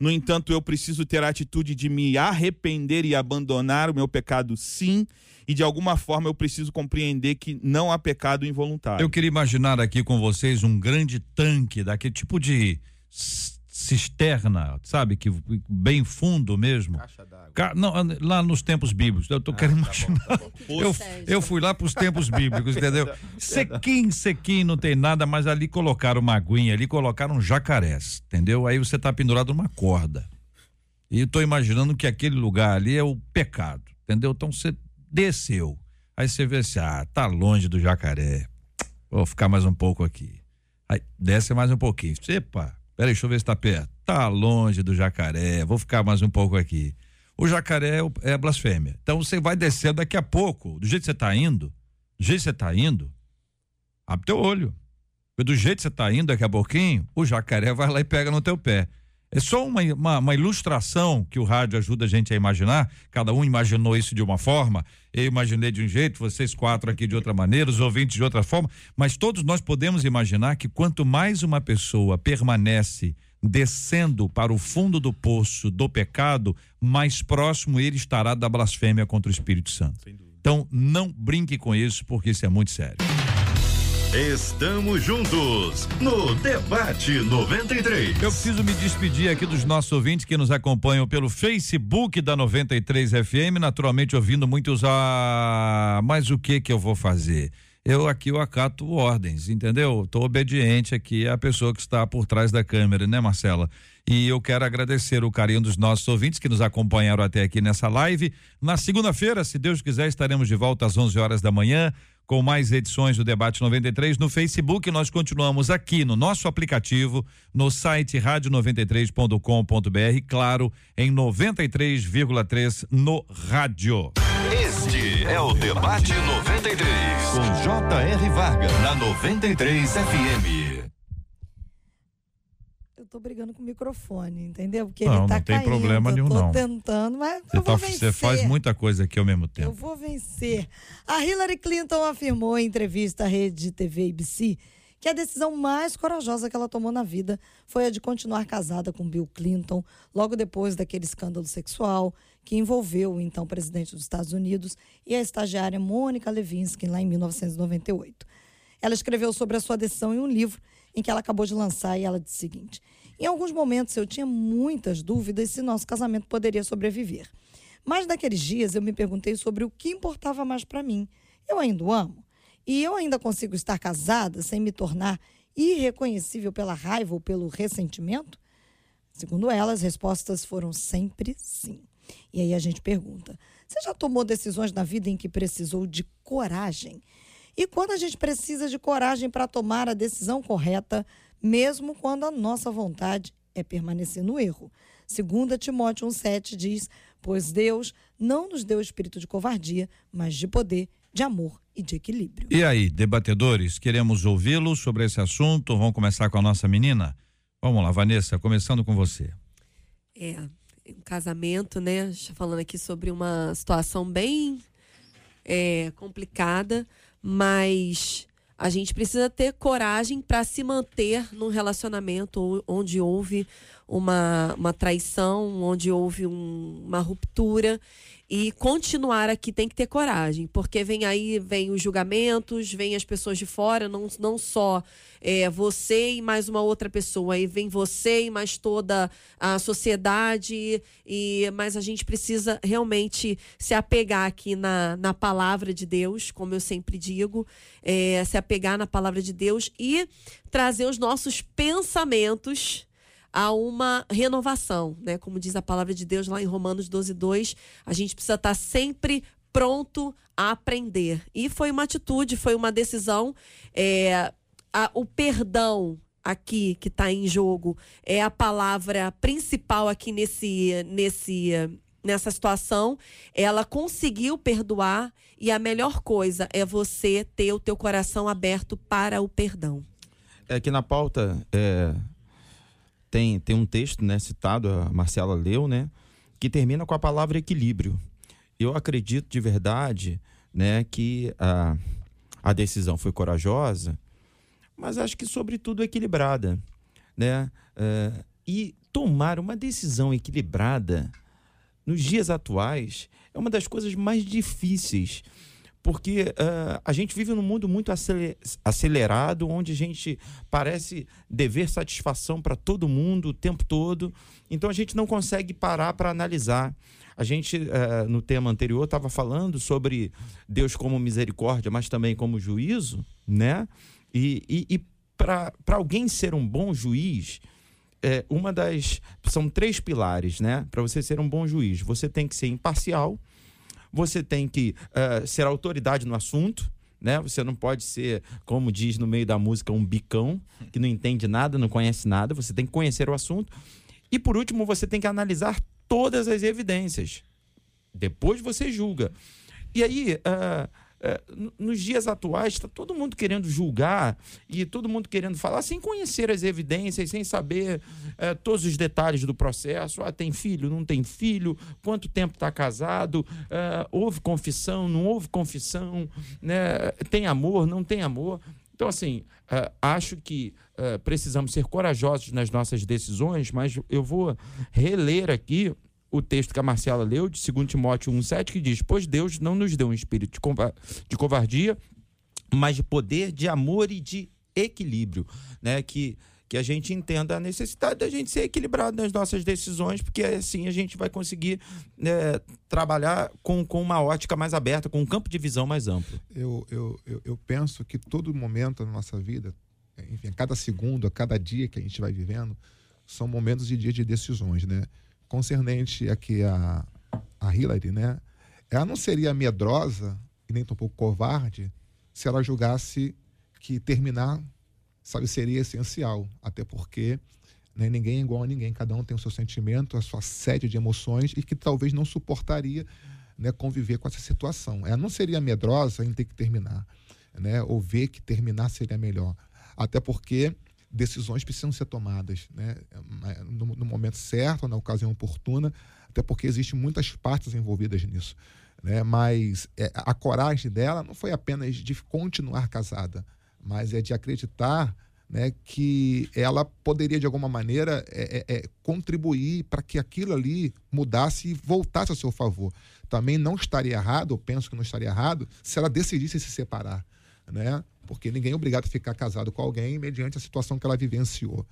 no entanto, eu preciso ter a atitude de me arrepender e abandonar o meu pecado, sim e de alguma forma eu preciso compreender que não há pecado involuntário. Eu queria imaginar aqui com vocês um grande tanque daquele tipo de cisterna, sabe, que bem fundo mesmo. Caixa d'água. Não, lá nos tempos bíblicos. Eu tô ah, querendo tá imaginar. Bom, tá bom. Eu, eu fui lá para os tempos bíblicos, entendeu? Sequinho, sequinho, não tem nada, mas ali colocaram uma aguinha, ali colocaram jacarés, entendeu? Aí você tá pendurado numa corda. E eu tô imaginando que aquele lugar ali é o pecado, entendeu? Então você desceu. Aí você vê assim, ah, tá longe do jacaré. Vou ficar mais um pouco aqui. Aí desce mais um pouquinho. Epa, peraí, deixa eu ver se tá perto. Tá longe do jacaré, vou ficar mais um pouco aqui. O jacaré é, é blasfêmia. Então você vai descer daqui a pouco, do jeito que você tá indo, do jeito que você tá indo, abre teu olho. Porque do jeito que você tá indo daqui a pouquinho, o jacaré vai lá e pega no teu pé. É só uma, uma, uma, ilustração que o rádio ajuda a gente a imaginar. Cada um imaginou isso de uma forma. Eu imaginei de um jeito, vocês quatro aqui de outra maneira, os ouvintes de outra forma. Mas todos nós podemos imaginar que quanto mais uma pessoa permanece descendo para o fundo do poço do pecado, mais próximo ele estará da blasfêmia contra o Espírito Santo. Então, não brinque com isso, porque isso é muito sério. Estamos juntos no Debate 93. Eu preciso me despedir aqui dos nossos ouvintes que nos acompanham pelo Facebook da 93 FM, naturalmente ouvindo muitos ah, mas o que que eu vou fazer? Eu aqui eu acato ordens, entendeu? Estou obediente aqui à pessoa que está por trás da câmera, né, Marcela? E eu quero agradecer o carinho dos nossos ouvintes que nos acompanharam até aqui nessa live. Na segunda-feira, se Deus quiser, estaremos de volta às 11 horas da manhã com mais edições do Debate 93 no Facebook. Nós continuamos aqui no nosso aplicativo, no site rádio93.com.br, claro, em 93,3 no rádio. Este é o Debate 93 com J.R. Varga na 93 FM tô brigando com o microfone, entendeu? Porque não, ele tá não tem caindo, problema nenhum, não. tentando, mas você eu vou tá, vencer. Você faz muita coisa aqui ao mesmo tempo. Eu vou vencer. A Hillary Clinton afirmou em entrevista à rede TV ABC que a decisão mais corajosa que ela tomou na vida foi a de continuar casada com Bill Clinton, logo depois daquele escândalo sexual que envolveu o então presidente dos Estados Unidos e a estagiária Mônica Levinsky lá em 1998. Ela escreveu sobre a sua decisão em um livro em que ela acabou de lançar e ela disse o seguinte: Em alguns momentos eu tinha muitas dúvidas se nosso casamento poderia sobreviver. Mas naqueles dias eu me perguntei sobre o que importava mais para mim. Eu ainda o amo. E eu ainda consigo estar casada sem me tornar irreconhecível pela raiva ou pelo ressentimento? Segundo ela, as respostas foram sempre sim. E aí a gente pergunta: você já tomou decisões na vida em que precisou de coragem? E quando a gente precisa de coragem para tomar a decisão correta, mesmo quando a nossa vontade é permanecer no erro? Segunda Timóteo 1,7 diz: Pois Deus não nos deu espírito de covardia, mas de poder, de amor e de equilíbrio. E aí, debatedores, queremos ouvi-los sobre esse assunto. Vamos começar com a nossa menina? Vamos lá, Vanessa, começando com você. É, um casamento, né? A gente falando aqui sobre uma situação bem é, complicada, mas a gente precisa ter coragem para se manter num relacionamento onde houve uma, uma traição, onde houve um, uma ruptura e continuar aqui tem que ter coragem, porque vem aí, vem os julgamentos, vem as pessoas de fora, não, não só é, você e mais uma outra pessoa, aí vem você e mais toda a sociedade, e mas a gente precisa realmente se apegar aqui na, na palavra de Deus, como eu sempre digo, é, se apegar na palavra de Deus e trazer os nossos pensamentos a uma renovação, né? Como diz a palavra de Deus lá em Romanos 12, 2, a gente precisa estar sempre pronto a aprender. E foi uma atitude, foi uma decisão. É, a, o perdão aqui que está em jogo é a palavra principal aqui nesse, nesse, nessa situação. Ela conseguiu perdoar e a melhor coisa é você ter o teu coração aberto para o perdão. É que na pauta é, tem, tem um texto né, citado, a Marcela leu, né, que termina com a palavra equilíbrio. Eu acredito de verdade né, que a, a decisão foi corajosa, mas acho que, sobretudo, equilibrada. Né? É, e tomar uma decisão equilibrada nos dias atuais é uma das coisas mais difíceis porque uh, a gente vive num mundo muito acelerado, onde a gente parece dever satisfação para todo mundo o tempo todo, então a gente não consegue parar para analisar. A gente, uh, no tema anterior, estava falando sobre Deus como misericórdia, mas também como juízo, né? E, e, e para alguém ser um bom juiz, é, uma das. São três pilares, né? Para você ser um bom juiz. Você tem que ser imparcial você tem que uh, ser autoridade no assunto. Né? Você não pode ser, como diz no meio da música, um bicão que não entende nada, não conhece nada. Você tem que conhecer o assunto. E por último, você tem que analisar todas as evidências. Depois você julga. E aí, uh, nos dias atuais está todo mundo querendo julgar e todo mundo querendo falar sem conhecer as evidências, sem saber é, todos os detalhes do processo. Ah, tem filho, não tem filho, quanto tempo está casado, é, houve confissão, não houve confissão, né? tem amor, não tem amor. Então, assim, uh, acho que precisamos ser corajosos nas nossas decisões, mas eu vou reler aqui o texto que a Marcela leu, de 2 Timóteo 1,7, que diz: Pois Deus não nos deu um espírito de covardia, mas de poder, de amor e de equilíbrio. Né? Que, que a gente entenda a necessidade da gente ser equilibrado nas nossas decisões, porque assim a gente vai conseguir né, trabalhar com, com uma ótica mais aberta, com um campo de visão mais amplo. Eu, eu, eu, eu penso que todo momento da nossa vida, enfim, a cada segundo, a cada dia que a gente vai vivendo, são momentos e dias de decisões, né? Concernente aqui a, a Hillary, né? Ela não seria medrosa e nem tampouco covarde se ela julgasse que terminar, sabe, seria essencial. Até porque né, ninguém é igual a ninguém, cada um tem o seu sentimento, a sua sede de emoções e que talvez não suportaria né, conviver com essa situação. Ela não seria medrosa em ter que terminar, né, ou ver que terminar seria melhor. Até porque decisões precisam ser tomadas né, no, no, momento certo, na ocasião oportuna, até porque existem muitas partes envolvidas nisso. Né? Mas é, a coragem dela não foi apenas de continuar casada, mas é de acreditar né, que ela poderia, de alguma maneira, é, é, é contribuir para que aquilo ali mudasse e voltasse a seu favor. Também não estaria errado, ou penso que não estaria errado, se ela decidisse se separar. Né? Porque ninguém é obrigado a ficar casado com alguém mediante a situação que ela vivenciou.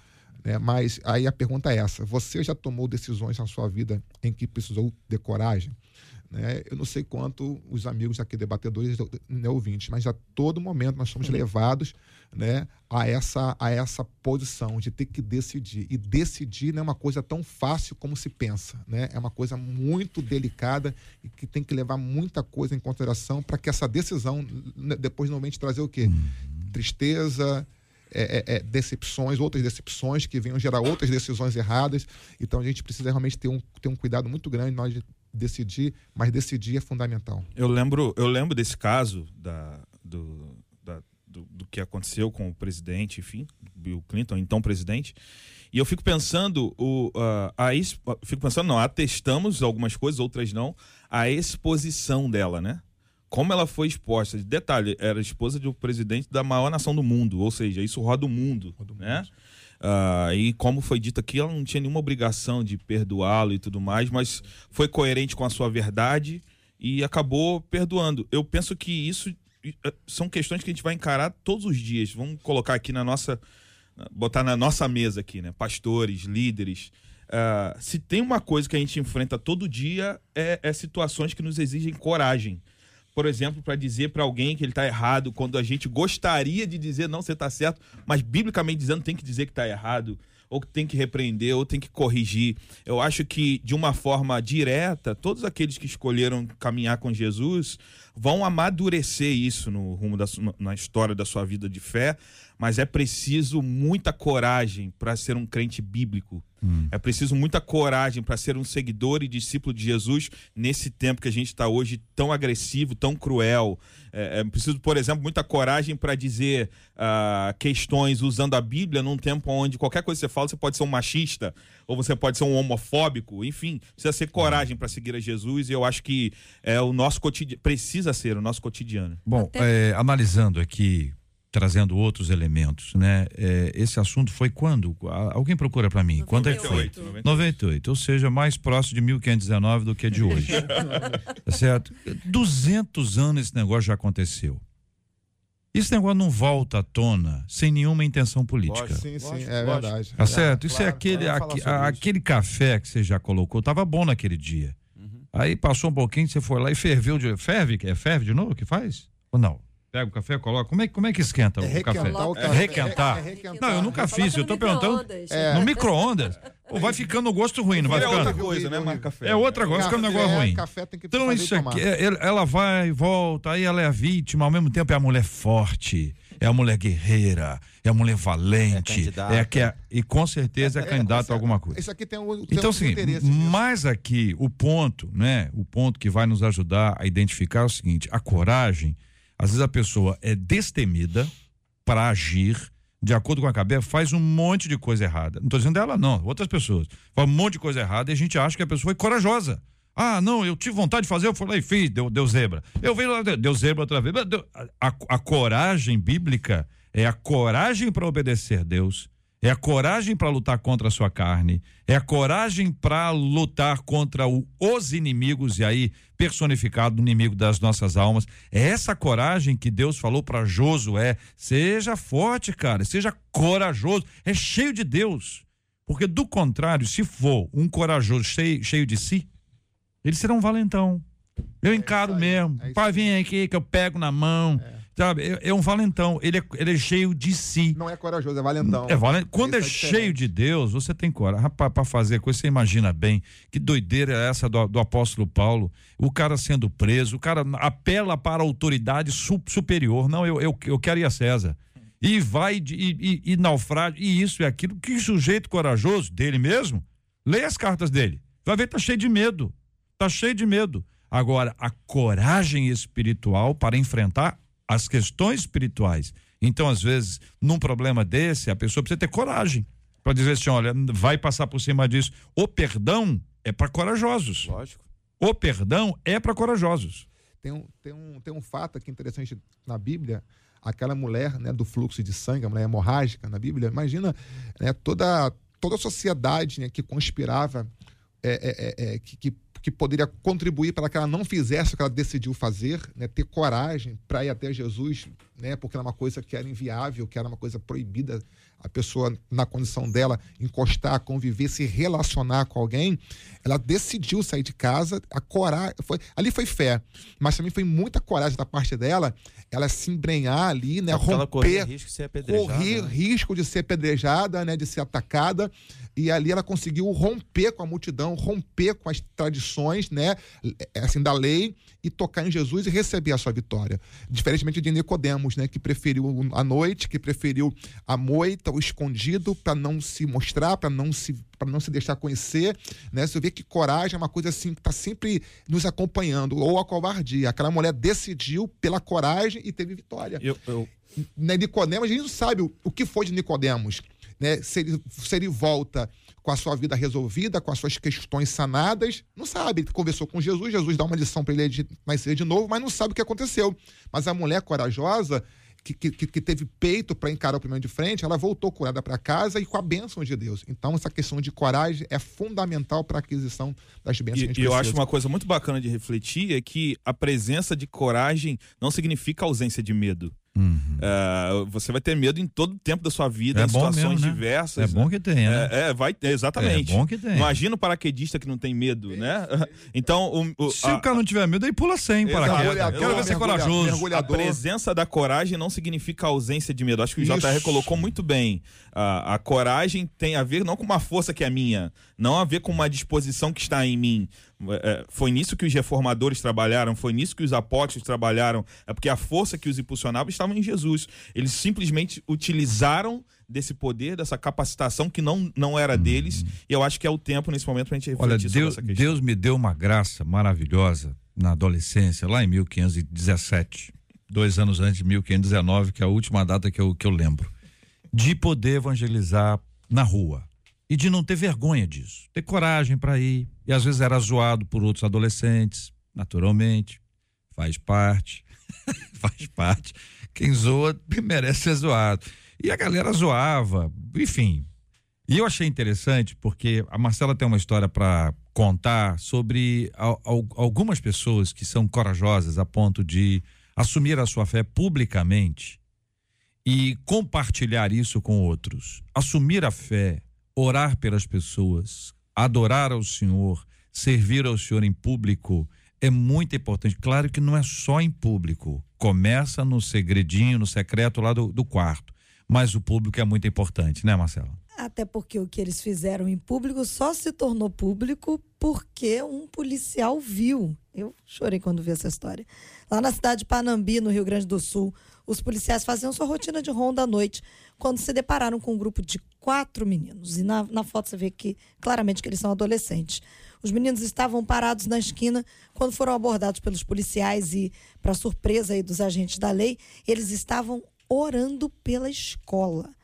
Né? Mas aí a pergunta é essa: você já tomou decisões na sua vida em que precisou de coragem? Né? Eu não sei quanto os amigos aqui debatedores né, ouvintes, mas a todo momento nós somos levados né, a, essa, a essa posição de ter que decidir. E decidir não é uma coisa tão fácil como se pensa. Né? É uma coisa muito delicada e que tem que levar muita coisa em consideração para que essa decisão né, depois normalmente trazer o quê? Uhum. Tristeza, é, é, é, decepções, outras decepções que venham gerar outras decisões erradas. Então a gente precisa realmente ter um, ter um cuidado muito grande nós de decidir, mas decidir é fundamental. Eu lembro, eu lembro desse caso da, do, da, do, do, que aconteceu com o presidente, enfim, Bill Clinton, então presidente. E eu fico pensando, o, uh, a fico pensando, não, atestamos algumas coisas, outras não, a exposição dela, né? Como ela foi exposta. Detalhe, era esposa do presidente da maior nação do mundo, ou seja, isso roda o mundo, roda o né? Uh, e como foi dito aqui, ela não tinha nenhuma obrigação de perdoá-lo e tudo mais, mas foi coerente com a sua verdade e acabou perdoando. Eu penso que isso eh, são questões que a gente vai encarar todos os dias. Vamos colocar aqui na nossa. botar na nossa mesa aqui, né? Pastores, líderes. Uh, se tem uma coisa que a gente enfrenta todo dia, é, é situações que nos exigem coragem por exemplo, para dizer para alguém que ele está errado, quando a gente gostaria de dizer não, você está certo, mas biblicamente dizendo tem que dizer que está errado, ou que tem que repreender, ou tem que corrigir. Eu acho que, de uma forma direta, todos aqueles que escolheram caminhar com Jesus vão amadurecer isso no rumo da, na história da sua vida de fé, mas é preciso muita coragem para ser um crente bíblico. Hum. É preciso muita coragem para ser um seguidor e discípulo de Jesus nesse tempo que a gente está hoje tão agressivo, tão cruel. É, é preciso, por exemplo, muita coragem para dizer uh, questões usando a Bíblia num tempo onde qualquer coisa que você fala, você pode ser um machista ou você pode ser um homofóbico. Enfim, precisa ser coragem para seguir a Jesus e eu acho que é o nosso cotidiano, precisa ser o nosso cotidiano. Bom, é, analisando aqui trazendo outros elementos, né? É, esse assunto foi quando? Alguém procura para mim. 98, quando é que foi? 98. 98, ou seja, mais próximo de 1519 do que de hoje. tá certo? 200 anos esse negócio já aconteceu. Esse negócio não volta à tona sem nenhuma intenção política. Sim, sim, é verdade. Tá certo? Isso é claro, é aquele, a, aquele café que você já colocou, tava bom naquele dia. Uhum. Aí passou um pouquinho, você foi lá e ferveu de. Ferve? É ferve de novo que faz? Ou não? Pega o café, coloca. Como é, como é que esquenta é o café? O café. É requentar. É, é requentar. Não, eu nunca fiz. Eu tô perguntando. É. No micro-ondas. Pô, vai ficando o gosto ruim, não vai é ficando? outra coisa, né, mas café. É outra coisa, fica um negócio ruim. Café tem que então, isso aqui, ela vai, volta, aí ela é a vítima, ao mesmo tempo é a mulher forte, é a mulher guerreira, é a mulher valente, é, a que é, e com certeza é, é candidata a alguma coisa. Isso aqui tem um, tem então, um assim, mais aqui, o ponto, né, o ponto que vai nos ajudar a identificar é o seguinte, a coragem às vezes a pessoa é destemida para agir de acordo com a cabeça, faz um monte de coisa errada. Não estou dizendo dela, não, outras pessoas. Faz um monte de coisa errada e a gente acha que a pessoa é corajosa. Ah, não, eu tive vontade de fazer, eu fui lá e fiz, deu, deu zebra. Eu vi lá, deu zebra outra vez. A, a, a coragem bíblica é a coragem para obedecer a Deus é a coragem para lutar contra a sua carne, é a coragem para lutar contra o, os inimigos, e aí personificado o inimigo das nossas almas. É essa coragem que Deus falou para Josué: seja forte, cara, seja corajoso, é cheio de Deus. Porque do contrário, se for um corajoso cheio, cheio de si, ele será um valentão. Eu é encaro mesmo. É Pai, vem aqui que eu pego na mão. É. Sabe, é, é, um valentão. Ele é, ele é cheio de si. Não é corajoso, é valentão. É valent... Quando é, é cheio de Deus, você tem coragem para fazer coisa. Você imagina bem que doideira é essa do, do, apóstolo Paulo. O cara sendo preso, o cara apela para a autoridade su, superior. Não, eu, eu, eu quero ir a César. E vai de, e, e, e naufrágio, e isso e aquilo. Que sujeito corajoso dele mesmo. Leia as cartas dele. Vai ver, tá cheio de medo. Tá cheio de medo. Agora, a coragem espiritual para enfrentar as questões espirituais. Então, às vezes, num problema desse, a pessoa precisa ter coragem para dizer assim: olha, vai passar por cima disso. O perdão é para corajosos. Lógico. O perdão é para corajosos. Tem um, tem, um, tem um fato aqui interessante na Bíblia. Aquela mulher né, do fluxo de sangue, a mulher hemorrágica na Bíblia, imagina né, toda, toda a sociedade né, que conspirava, é, é, é, é que, que que poderia contribuir para que ela não fizesse o que ela decidiu fazer, né? ter coragem para ir até Jesus, né? porque era uma coisa que era inviável, que era uma coisa proibida a pessoa, na condição dela, encostar, conviver, se relacionar com alguém, ela decidiu sair de casa, a coragem, foi, ali foi fé, mas também foi muita coragem da parte dela, ela se embrenhar ali, né, romper, correr risco de ser apedrejada, correr né? risco de ser apedrejada, né, de ser atacada, e ali ela conseguiu romper com a multidão, romper com as tradições, né, assim, da lei e tocar em Jesus e receber a sua vitória. Diferentemente de Nicodemos, né, que preferiu a noite, que preferiu a moita, o escondido para não se mostrar, para não se para não se deixar conhecer, né? Você vê que coragem é uma coisa assim que está sempre nos acompanhando, ou a covardia. Aquela mulher decidiu pela coragem e teve vitória. Eu, eu... Né, Nicodemos, a gente não sabe o, o que foi de Nicodemos né, se, ele, se ele volta com a sua vida resolvida, com as suas questões sanadas, não sabe. Ele conversou com Jesus, Jesus dá uma lição para ele de nascer de novo, mas não sabe o que aconteceu. Mas a mulher corajosa, que, que, que teve peito para encarar o primeiro de frente, ela voltou curada para casa e com a bênção de Deus. Então, essa questão de coragem é fundamental para a aquisição das bênçãos. E, e eu acho uma coisa muito bacana de refletir é que a presença de coragem não significa ausência de medo. Uhum. Uh, você vai ter medo em todo o tempo da sua vida, é em situações mesmo, né? diversas. É bom que tenha, né? É, é, vai, exatamente. É bom que tenha. Imagina o paraquedista que não tem medo, né? Então, o, o, se a, o cara não tiver medo, aí pula sem paraquedas. Quero ver ser corajoso. A presença da coragem não significa ausência de medo. Acho que o. JR colocou muito bem. A, a coragem tem a ver não com uma força que é minha, não a ver com uma disposição que está em mim, é, foi nisso que os reformadores trabalharam, foi nisso que os apóstolos trabalharam, é porque a força que os impulsionava estava em Jesus. Eles simplesmente utilizaram desse poder, dessa capacitação que não, não era deles, hum. e eu acho que é o tempo nesse momento para a gente refletir Olha, sobre Deus, essa questão. Deus me deu uma graça maravilhosa na adolescência, lá em 1517, dois anos antes de 1519, que é a última data que eu, que eu lembro, de poder evangelizar na rua e de não ter vergonha disso, ter coragem para ir. E às vezes era zoado por outros adolescentes, naturalmente, faz parte, faz parte. Quem zoa merece ser zoado. E a galera zoava, enfim. E eu achei interessante porque a Marcela tem uma história para contar sobre algumas pessoas que são corajosas a ponto de assumir a sua fé publicamente e compartilhar isso com outros. Assumir a fé orar pelas pessoas, adorar ao Senhor, servir ao Senhor em público é muito importante. Claro que não é só em público, começa no segredinho, no secreto lá do, do quarto, mas o público é muito importante, né, Marcelo? Até porque o que eles fizeram em público só se tornou público porque um policial viu. Eu chorei quando vi essa história. Lá na cidade de Panambi, no Rio Grande do Sul, os policiais faziam sua rotina de ronda à noite quando se depararam com um grupo de quatro meninos. E na, na foto você vê que claramente que eles são adolescentes. Os meninos estavam parados na esquina quando foram abordados pelos policiais e, para surpresa aí dos agentes da lei, eles estavam orando pela escola.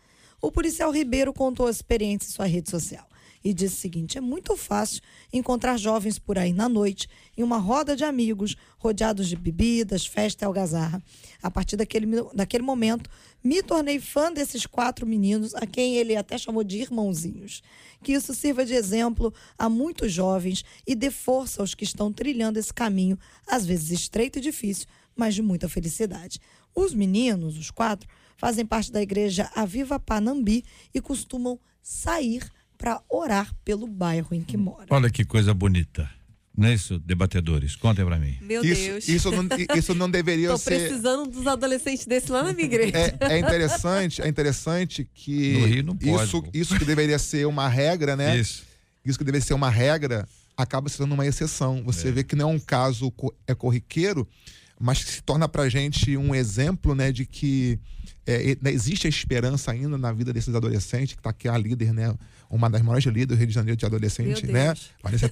O policial Ribeiro contou a experiência em sua rede social e disse o seguinte: é muito fácil encontrar jovens por aí na noite, em uma roda de amigos, rodeados de bebidas, festa e algazarra. A partir daquele, daquele momento, me tornei fã desses quatro meninos, a quem ele até chamou de irmãozinhos. Que isso sirva de exemplo a muitos jovens e dê força aos que estão trilhando esse caminho, às vezes estreito e difícil, mas de muita felicidade. Os meninos, os quatro, fazem parte da igreja Aviva Panambi e costumam sair para orar pelo bairro em que mora. Olha que coisa bonita. Não é isso, debatedores? Contem para mim. Meu isso, Deus. Isso não, isso não deveria Tô ser. Tô precisando dos adolescentes desse lá na minha igreja. É, é interessante, é interessante que. No Rio não pode, isso, isso que deveria ser uma regra, né? Isso. Isso que deveria ser uma regra acaba sendo uma exceção. Você é. vê que não é um caso é corriqueiro, mas que se torna pra gente um exemplo, né, de que é, né, existe a esperança ainda na vida desses adolescentes, que está aqui a líder, né? Uma das maiores líderes do Rio de Janeiro de adolescente, né? Parece,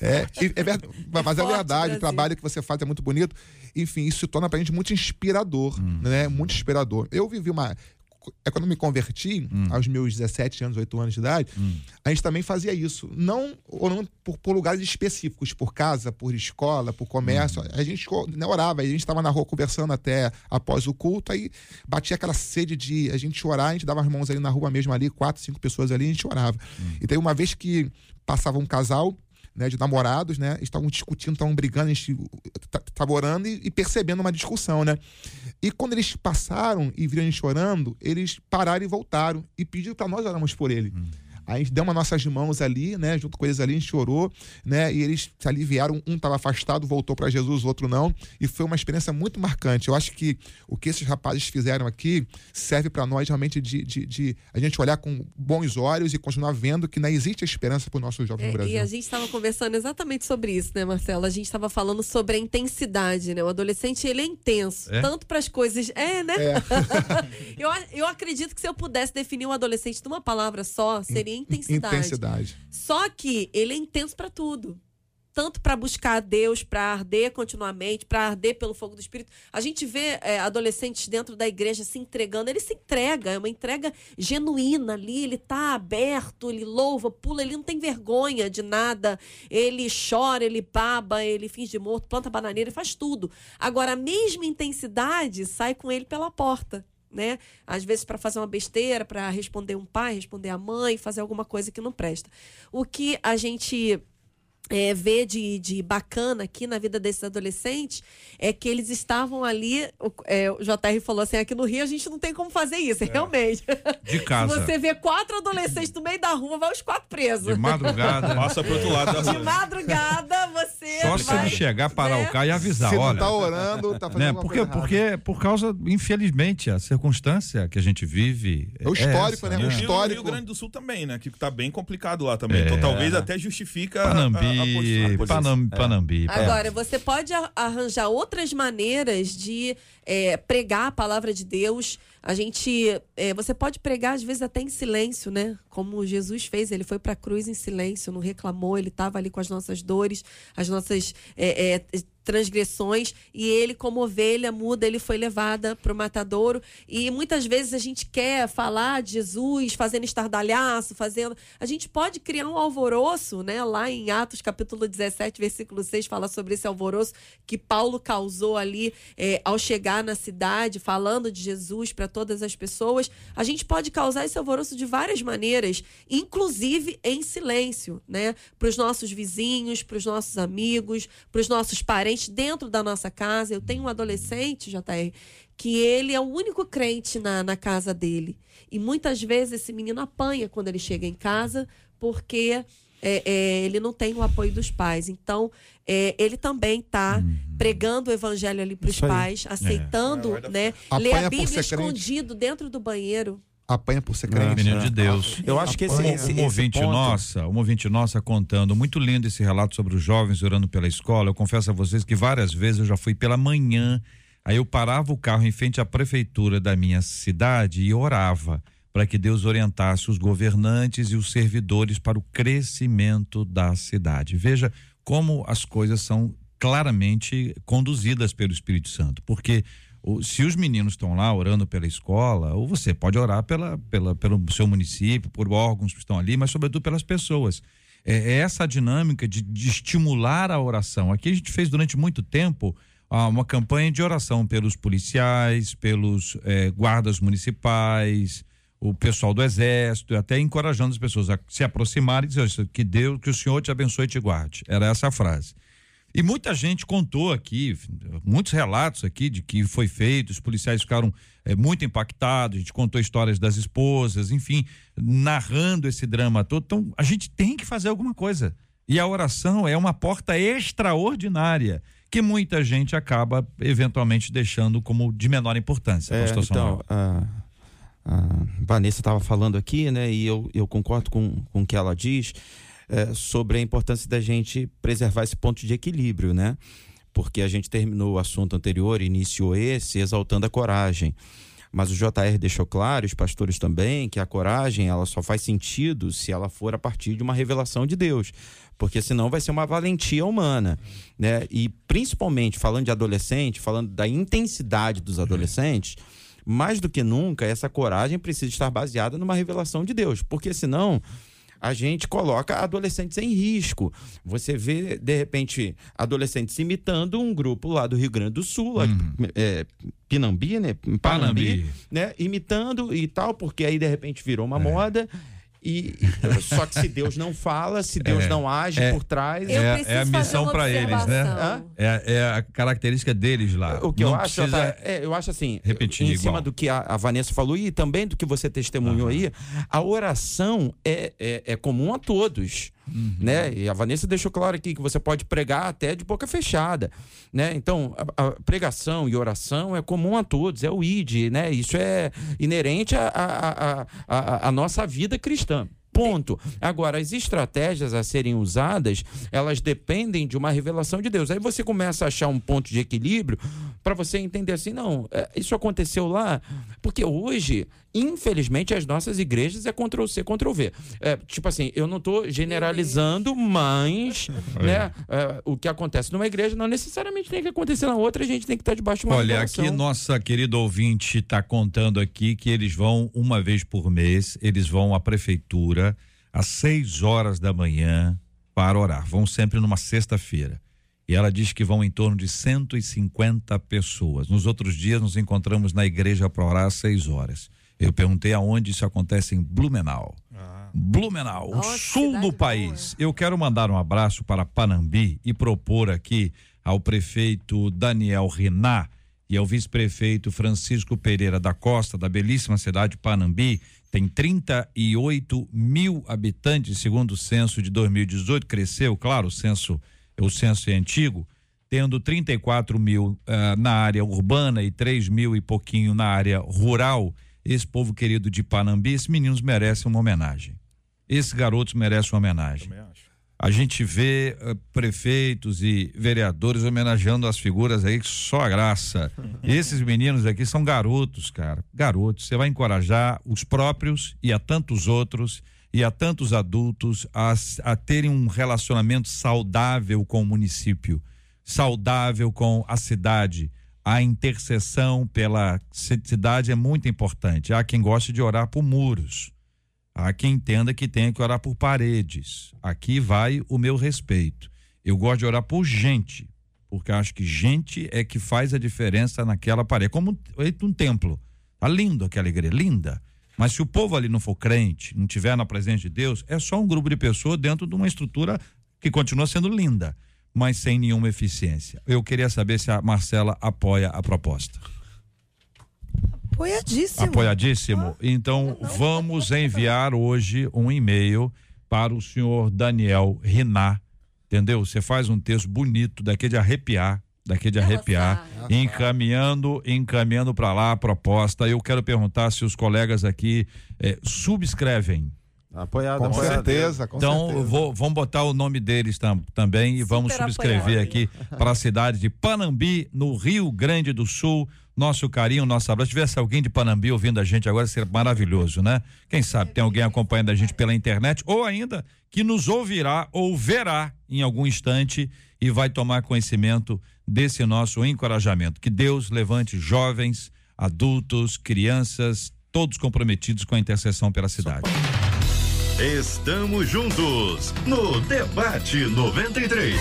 é, é, verdade, mas é verdade, o trabalho que você faz é muito bonito. Enfim, isso se torna pra gente muito inspirador, hum. né? Muito inspirador. Eu vivi uma é quando eu me converti, hum. aos meus 17 anos, 8 anos de idade, hum. a gente também fazia isso. Não, ou não por, por, lugares específicos, por casa, por escola, por comércio. Hum. A gente né, orava, a gente estava na rua conversando até após o culto, aí batia aquela sede de a gente orar, a gente dava as mãos ali na rua mesmo, ali, quatro, cinco pessoas ali, a gente orava. Hum. E tem uma vez que passava um casal né, de namorados, né? Estavam discutindo, estavam brigando, a gente estava orando e, e, percebendo uma discussão, né? E quando eles passaram e viram chorando, eles pararam e voltaram e pediram para nós orarmos por ele. Hum. A gente deu uma nossas mãos ali, né? Junto com eles ali, a gente chorou, né? E eles se aliviaram. Um estava afastado, voltou para Jesus, o outro não. E foi uma experiência muito marcante. Eu acho que o que esses rapazes fizeram aqui serve para nós realmente de, de, de, a gente olhar com bons olhos e continuar vendo que não existe esperança para os nossos jovens é, no Brasil. E a gente estava conversando exatamente sobre isso, né, Marcelo? A gente estava falando sobre a intensidade, né? O adolescente, ele é intenso. É? Tanto para as coisas. É, né? É. eu, eu acredito que se eu pudesse definir um adolescente numa palavra só, seria intensidade. Intensidade. Só que ele é intenso para tudo. Tanto para buscar Deus, para arder continuamente, para arder pelo fogo do Espírito. A gente vê é, adolescentes dentro da igreja se entregando. Ele se entrega, é uma entrega genuína ali. Ele tá aberto, ele louva, pula, ele não tem vergonha de nada. Ele chora, ele baba, ele finge morto, planta bananeira, ele faz tudo. Agora, a mesma intensidade sai com ele pela porta né? Às vezes para fazer uma besteira, para responder um pai, responder a mãe, fazer alguma coisa que não presta. O que a gente é, vê de, de bacana aqui na vida desses adolescentes é que eles estavam ali. O, é, o JR falou assim: aqui no Rio a gente não tem como fazer isso, é. realmente. De casa. Se você vê quatro adolescentes no meio da rua, vai os quatro presos. De madrugada. Passa pro outro lado da rua. De madrugada, você. Só se ele chegar, parar né? o carro e avisar: se olha. tá orando, tá fazendo né? porque, porque, por causa, infelizmente, a circunstância que a gente vive. É o histórico, essa, né? né? O histórico. E o Rio Grande do Sul também, né? Que tá bem complicado lá também. Então talvez até justifica. Panambi, Panambi, Panam, é. Panambi. Agora, você pode arranjar outras maneiras de é, pregar a palavra de Deus. A gente, é, você pode pregar às vezes até em silêncio, né? Como Jesus fez, ele foi para a cruz em silêncio, não reclamou, ele estava ali com as nossas dores, as nossas é, é transgressões e ele como ovelha muda ele foi levada para o matadouro. E muitas vezes a gente quer falar de Jesus fazendo estardalhaço fazendo. A gente pode criar um alvoroço né? Lá em Atos capítulo 17 versículo 6 fala sobre esse alvoroço que Paulo causou ali é, ao chegar na cidade falando de Jesus para todas as pessoas. A gente pode causar esse alvoroço de várias maneiras inclusive em silêncio né? Para os nossos vizinhos para os nossos amigos para os nossos parentes crente dentro da nossa casa. Eu tenho um adolescente, JR, que ele é o único crente na, na casa dele. E muitas vezes esse menino apanha quando ele chega em casa, porque é, é, ele não tem o apoio dos pais. Então, é, ele também está uhum. pregando o evangelho ali para os pais, aceitando, é. né? Ler a Bíblia escondido dentro do banheiro apanha por ser crente. Menino de Deus. Eu acho que esse, esse, um ouvinte ponto... nossa, um ouvinte nossa contando, muito lindo esse relato sobre os jovens orando pela escola. Eu confesso a vocês que várias vezes eu já fui pela manhã, aí eu parava o carro em frente à prefeitura da minha cidade e orava para que Deus orientasse os governantes e os servidores para o crescimento da cidade. Veja como as coisas são claramente conduzidas pelo Espírito Santo, porque se os meninos estão lá orando pela escola, ou você pode orar pela, pela, pelo seu município, por órgãos que estão ali, mas sobretudo pelas pessoas. É, é essa dinâmica de, de, estimular a oração. Aqui a gente fez durante muito tempo ah, uma campanha de oração pelos policiais, pelos eh, guardas municipais, o pessoal do exército, até encorajando as pessoas a se aproximarem e dizer que Deus, que o Senhor te abençoe e te guarde. Era essa a frase. E muita gente contou aqui, muitos relatos aqui de que foi feito, os policiais ficaram é, muito impactados, a gente contou histórias das esposas, enfim, narrando esse drama todo. Então, a gente tem que fazer alguma coisa. E a oração é uma porta extraordinária que muita gente acaba eventualmente deixando como de menor importância. É, então, a, a Vanessa estava falando aqui, né, e eu, eu concordo com, com o que ela diz é, sobre a importância da gente preservar esse ponto de equilíbrio, né? Porque a gente terminou o assunto anterior, iniciou esse, exaltando a coragem. Mas o JR deixou claro, os pastores também, que a coragem ela só faz sentido se ela for a partir de uma revelação de Deus. Porque senão vai ser uma valentia humana. Né? E principalmente falando de adolescente, falando da intensidade dos adolescentes, mais do que nunca, essa coragem precisa estar baseada numa revelação de Deus. Porque senão a gente coloca adolescentes em risco. Você vê, de repente, adolescentes imitando um grupo lá do Rio Grande do Sul, uhum. é, Pinambi, né? Panambi, Panambi, né? Imitando e tal, porque aí de repente virou uma é. moda E, só que se Deus não fala, se Deus é, não age é, por trás. É, é a missão para eles, né? É, é, a característica deles lá. O que não eu acho, tá, é, eu acho assim, repetir em igual. cima do que a, a, Vanessa falou e também do que você testemunhou uhum. aí, a oração é, é, é comum a todos. Uhum. Né? E a Vanessa deixou claro aqui que você pode pregar até de boca fechada, né? Então, a, a pregação e oração é comum a todos, é o ID, né? Isso é inerente à nossa vida cristã. Ponto. Agora, as estratégias a serem usadas, elas dependem de uma revelação de Deus. Aí você começa a achar um ponto de equilíbrio para você entender assim, não, é, isso aconteceu lá, porque hoje, infelizmente, as nossas igrejas é Ctrl C, Ctrl V. É, tipo assim, eu não estou generalizando, mas né, é, o que acontece numa igreja não necessariamente tem que acontecer na outra, a gente tem que estar debaixo de uma Olha, aqui nossa querida ouvinte está contando aqui que eles vão uma vez por mês, eles vão à prefeitura às seis horas da manhã para orar. Vão sempre numa sexta-feira. E ela diz que vão em torno de 150 pessoas. Nos outros dias nos encontramos na igreja para orar às seis horas. Eu perguntei aonde isso acontece em Blumenau. Ah. Blumenau, o sul do país. Boa. Eu quero mandar um abraço para Panambi e propor aqui ao prefeito Daniel Riná e ao vice-prefeito Francisco Pereira da Costa, da belíssima cidade de Panambi, tem 38 mil habitantes, segundo o censo de 2018, cresceu, claro, o censo, o censo é antigo, tendo 34 mil uh, na área urbana e 3 mil e pouquinho na área rural. Esse povo querido de Panambi, esses meninos merecem uma homenagem. Esses garotos merecem uma homenagem. A gente vê uh, prefeitos e vereadores homenageando as figuras aí, só a graça. Esses meninos aqui são garotos, cara. Garotos. Você vai encorajar os próprios e a tantos outros e a tantos adultos a, a terem um relacionamento saudável com o município, saudável com a cidade. A intercessão pela cidade é muito importante. Há quem goste de orar por muros Há quem entenda que tem que orar por paredes. Aqui vai o meu respeito. Eu gosto de orar por gente, porque acho que gente é que faz a diferença naquela parede. Como um templo. Tá lindo aquela igreja, linda. Mas se o povo ali não for crente, não tiver na presença de Deus, é só um grupo de pessoas dentro de uma estrutura que continua sendo linda, mas sem nenhuma eficiência. Eu queria saber se a Marcela apoia a proposta. Apoiadíssimo. Apoiadíssimo. Ah, então, vamos enviar hoje um e-mail para o senhor Daniel Riná. Entendeu? Você faz um texto bonito, daqui de arrepiar, daqui de arrepiar, encaminhando, encaminhando para lá a proposta. Eu quero perguntar se os colegas aqui eh, subscrevem. Apoiado, com apoiado. certeza, com então, certeza. Vou, vamos botar o nome deles tam, também e Super vamos subscrever apoiado. aqui para a cidade de Panambi, no Rio Grande do Sul nosso carinho, nosso abraço. Se tivesse alguém de Panambi ouvindo a gente agora, seria maravilhoso, né? Quem sabe tem alguém acompanhando a gente pela internet ou ainda que nos ouvirá ou verá em algum instante e vai tomar conhecimento desse nosso encorajamento. Que Deus levante jovens, adultos, crianças, todos comprometidos com a intercessão pela cidade. Estamos juntos no Debate 93.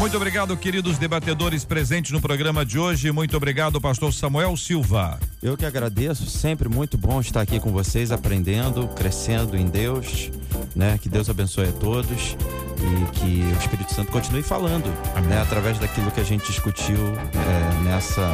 Muito obrigado, queridos debatedores presentes no programa de hoje. Muito obrigado, pastor Samuel Silva. Eu que agradeço, sempre muito bom estar aqui com vocês, aprendendo, crescendo em Deus, né? Que Deus abençoe a todos e que o Espírito Santo continue falando, né? Através daquilo que a gente discutiu é, nessa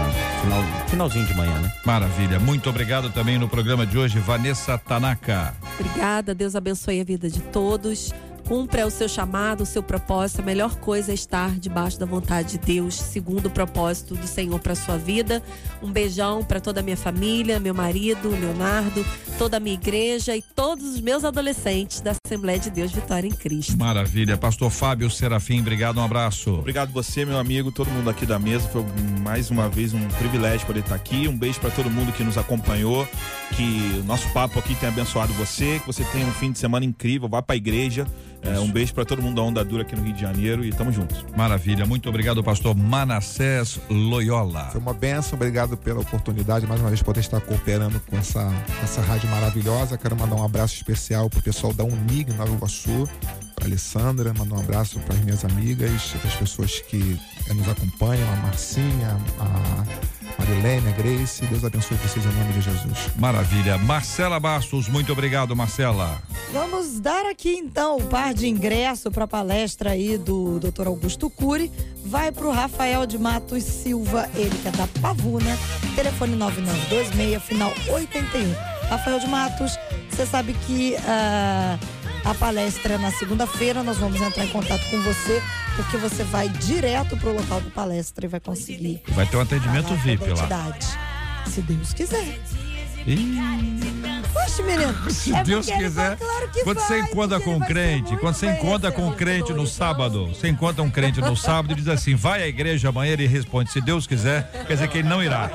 final, finalzinho de manhã, né? Maravilha. Muito obrigado também no programa de hoje, Vanessa Tanaka. Obrigada, Deus abençoe a vida de todos cumpra o seu chamado, o seu propósito. A melhor coisa é estar debaixo da vontade de Deus, segundo o propósito do Senhor para sua vida. Um beijão para toda a minha família, meu marido, Leonardo, toda a minha igreja e todos os meus adolescentes da Assembleia de Deus Vitória em Cristo. Maravilha. Pastor Fábio Serafim, obrigado, um abraço. Obrigado você, meu amigo, todo mundo aqui da mesa. Foi mais uma vez um privilégio poder estar aqui. Um beijo para todo mundo que nos acompanhou. Que o nosso papo aqui tenha abençoado você, que você tenha um fim de semana incrível. Vá para a igreja. É, um beijo para todo mundo da Onda Dura aqui no Rio de Janeiro e tamo juntos. Maravilha. Muito obrigado, pastor Manassés Loyola. Foi uma benção, obrigado pela oportunidade mais uma vez poder estar cooperando com essa, essa rádio maravilhosa. Quero mandar um abraço especial pro pessoal da Unig Nova Iguaçu, pra Alessandra, mandar um abraço para as minhas amigas, para as pessoas que nos acompanham, a Marcinha, a Marilene, a Grace. Deus abençoe vocês em nome de Jesus. Maravilha. Marcela Bastos, muito obrigado, Marcela. Vamos dar aqui então o um par de ingresso para a palestra aí do Dr. Augusto Cury. Vai para o Rafael de Matos Silva, ele que é da Pavuna, telefone 9926, final 81. Rafael de Matos, você sabe que uh, a palestra é na segunda-feira, nós vamos entrar em contato com você porque você vai direto pro local da palestra e vai conseguir. Vai ter um atendimento VIP lá. Se Deus quiser. Poxa, menino. Se é Deus quiser. Claro quando vai, você encontra com um crente, quando você encontra com um crente no sábado, você encontra um crente no sábado e diz assim: vai à igreja amanhã, ele responde: se Deus quiser, quer dizer que ele não irá.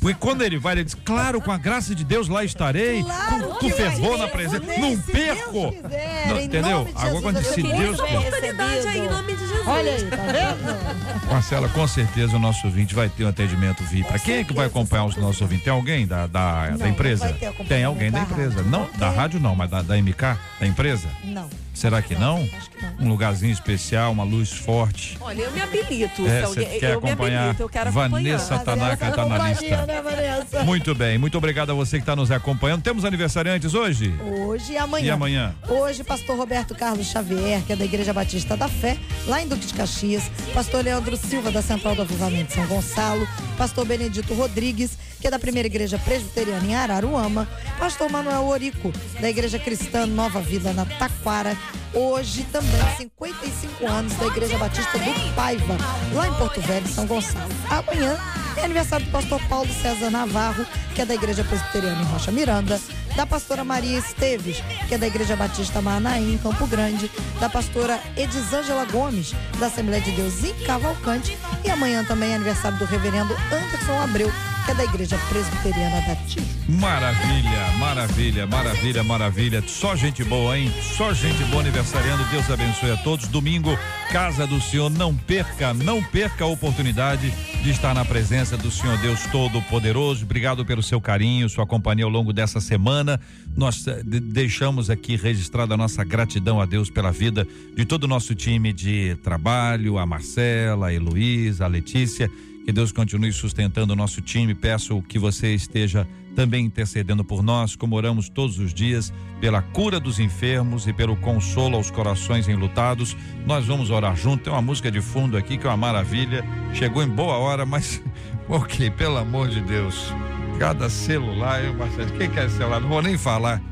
Porque quando ele vai, ele diz: claro, com a graça de Deus lá estarei, claro com, com fervor na presença, não perco. Quiser, não, entendeu? Agora quando se Deus quiser. aí, em nome de Jesus. Olha aí, tá vendo? Marcela, com certeza o nosso ouvinte vai ter um atendimento VIP. Para quem é que vai acompanhar os nossos ouvintes? Tem alguém da, da, não, da empresa? Tem alguém da, da empresa. Rádio. Não, da rádio não, mas da, da MK, da empresa? Não. Será que não? Acho que não. Um lugarzinho especial, uma luz forte. Olha, eu me habilito. É, você quer eu acompanhar? Habilito, eu quero Vanessa Tanaka está na lista. Né, muito bem, muito obrigado a você que está nos acompanhando. Temos aniversariantes hoje? Hoje e amanhã. E amanhã? Hoje, pastor Roberto Carlos Xavier, que é da Igreja Batista da Fé, lá em Duque de Caxias. Pastor Leandro Silva, da Central do Avivamento São Gonçalo. Pastor Benedito Rodrigues, que é da Primeira Igreja Presbiteriana em Araruama. Pastor Manuel Orico, da Igreja Cristã Nova Vida na Taquara. Hoje também 55 anos da Igreja Batista do Paiva, lá em Porto Velho, São Gonçalo. Amanhã é aniversário do pastor Paulo César Navarro, que é da Igreja Presbiteriana em Rocha Miranda, da pastora Maria Esteves, que é da Igreja Batista Manaim, em Campo Grande, da pastora Edisângela Gomes, da Assembleia de Deus em Cavalcante, e amanhã também é aniversário do reverendo Anderson Abreu, que é da Igreja Presbiteriana da Tijuca. Maravilha, maravilha, maravilha, maravilha. Só gente boa, hein? Só gente boa aniversariando. Deus abençoe a todos. Domingo, Casa do Senhor. Não perca, não perca a oportunidade de estar na presença do Senhor Deus Todo-Poderoso. Obrigado pelo seu carinho, sua companhia ao longo dessa semana. Nós eh, deixamos aqui registrada a nossa gratidão a Deus pela vida de todo o nosso time de trabalho, a Marcela, a Heloísa, a Letícia que Deus continue sustentando o nosso time. Peço que você esteja também intercedendo por nós, como oramos todos os dias, pela cura dos enfermos e pelo consolo aos corações enlutados. Nós vamos orar junto. Tem uma música de fundo aqui que é uma maravilha. Chegou em boa hora, mas ok, pelo amor de Deus. Cada celular, eu, Marcelo, quem quer celular? Não vou nem falar.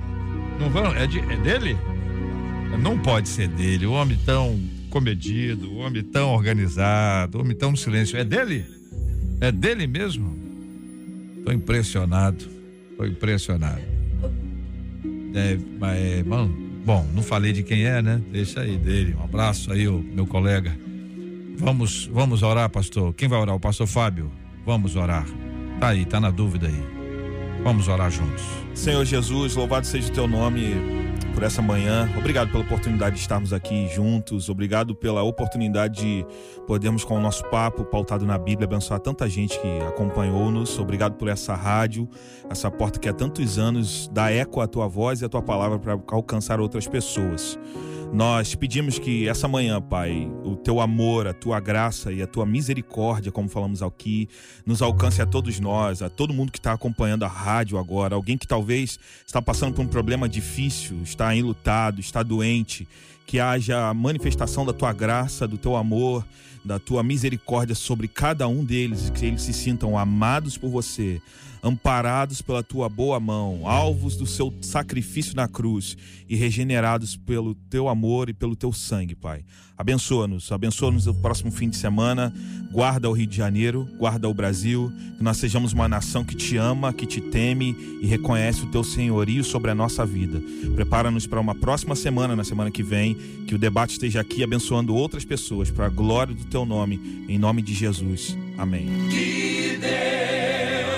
Não vão, é, de, é dele? Não pode ser dele. O homem tão comedido, o homem tão organizado, o homem tão no silêncio. É dele? É dele mesmo? Tô impressionado. Tô impressionado. É, mas, mano, bom, não falei de quem é, né? Deixa aí dele. Um abraço aí, o meu colega. Vamos, vamos orar, pastor. Quem vai orar? O pastor Fábio. Vamos orar. Tá aí, tá na dúvida aí. Vamos orar juntos. Senhor Jesus, louvado seja o teu nome por essa manhã. Obrigado pela oportunidade de estarmos aqui juntos. Obrigado pela oportunidade de podermos, com o nosso papo pautado na Bíblia, abençoar tanta gente que acompanhou-nos. Obrigado por essa rádio, essa porta que há tantos anos dá eco à tua voz e à tua palavra para alcançar outras pessoas. Nós pedimos que essa manhã, Pai, o teu amor, a tua graça e a tua misericórdia, como falamos aqui, nos alcance a todos nós, a todo mundo que está acompanhando a rádio agora, alguém que talvez está passando por um problema difícil, está enlutado, está doente, que haja a manifestação da tua graça, do teu amor, da tua misericórdia sobre cada um deles, que eles se sintam amados por você, amparados pela tua boa mão, alvos do seu sacrifício na cruz e regenerados pelo teu amor e pelo teu sangue, Pai. Abençoa-nos, abençoa-nos no próximo fim de semana, guarda o Rio de Janeiro, guarda o Brasil, que nós sejamos uma nação que te ama, que te teme e reconhece o teu senhorio sobre a nossa vida. Prepara-nos para uma próxima semana, na semana que vem, que o debate esteja aqui abençoando outras pessoas para a glória do teu nome, em nome de Jesus. Amém. Que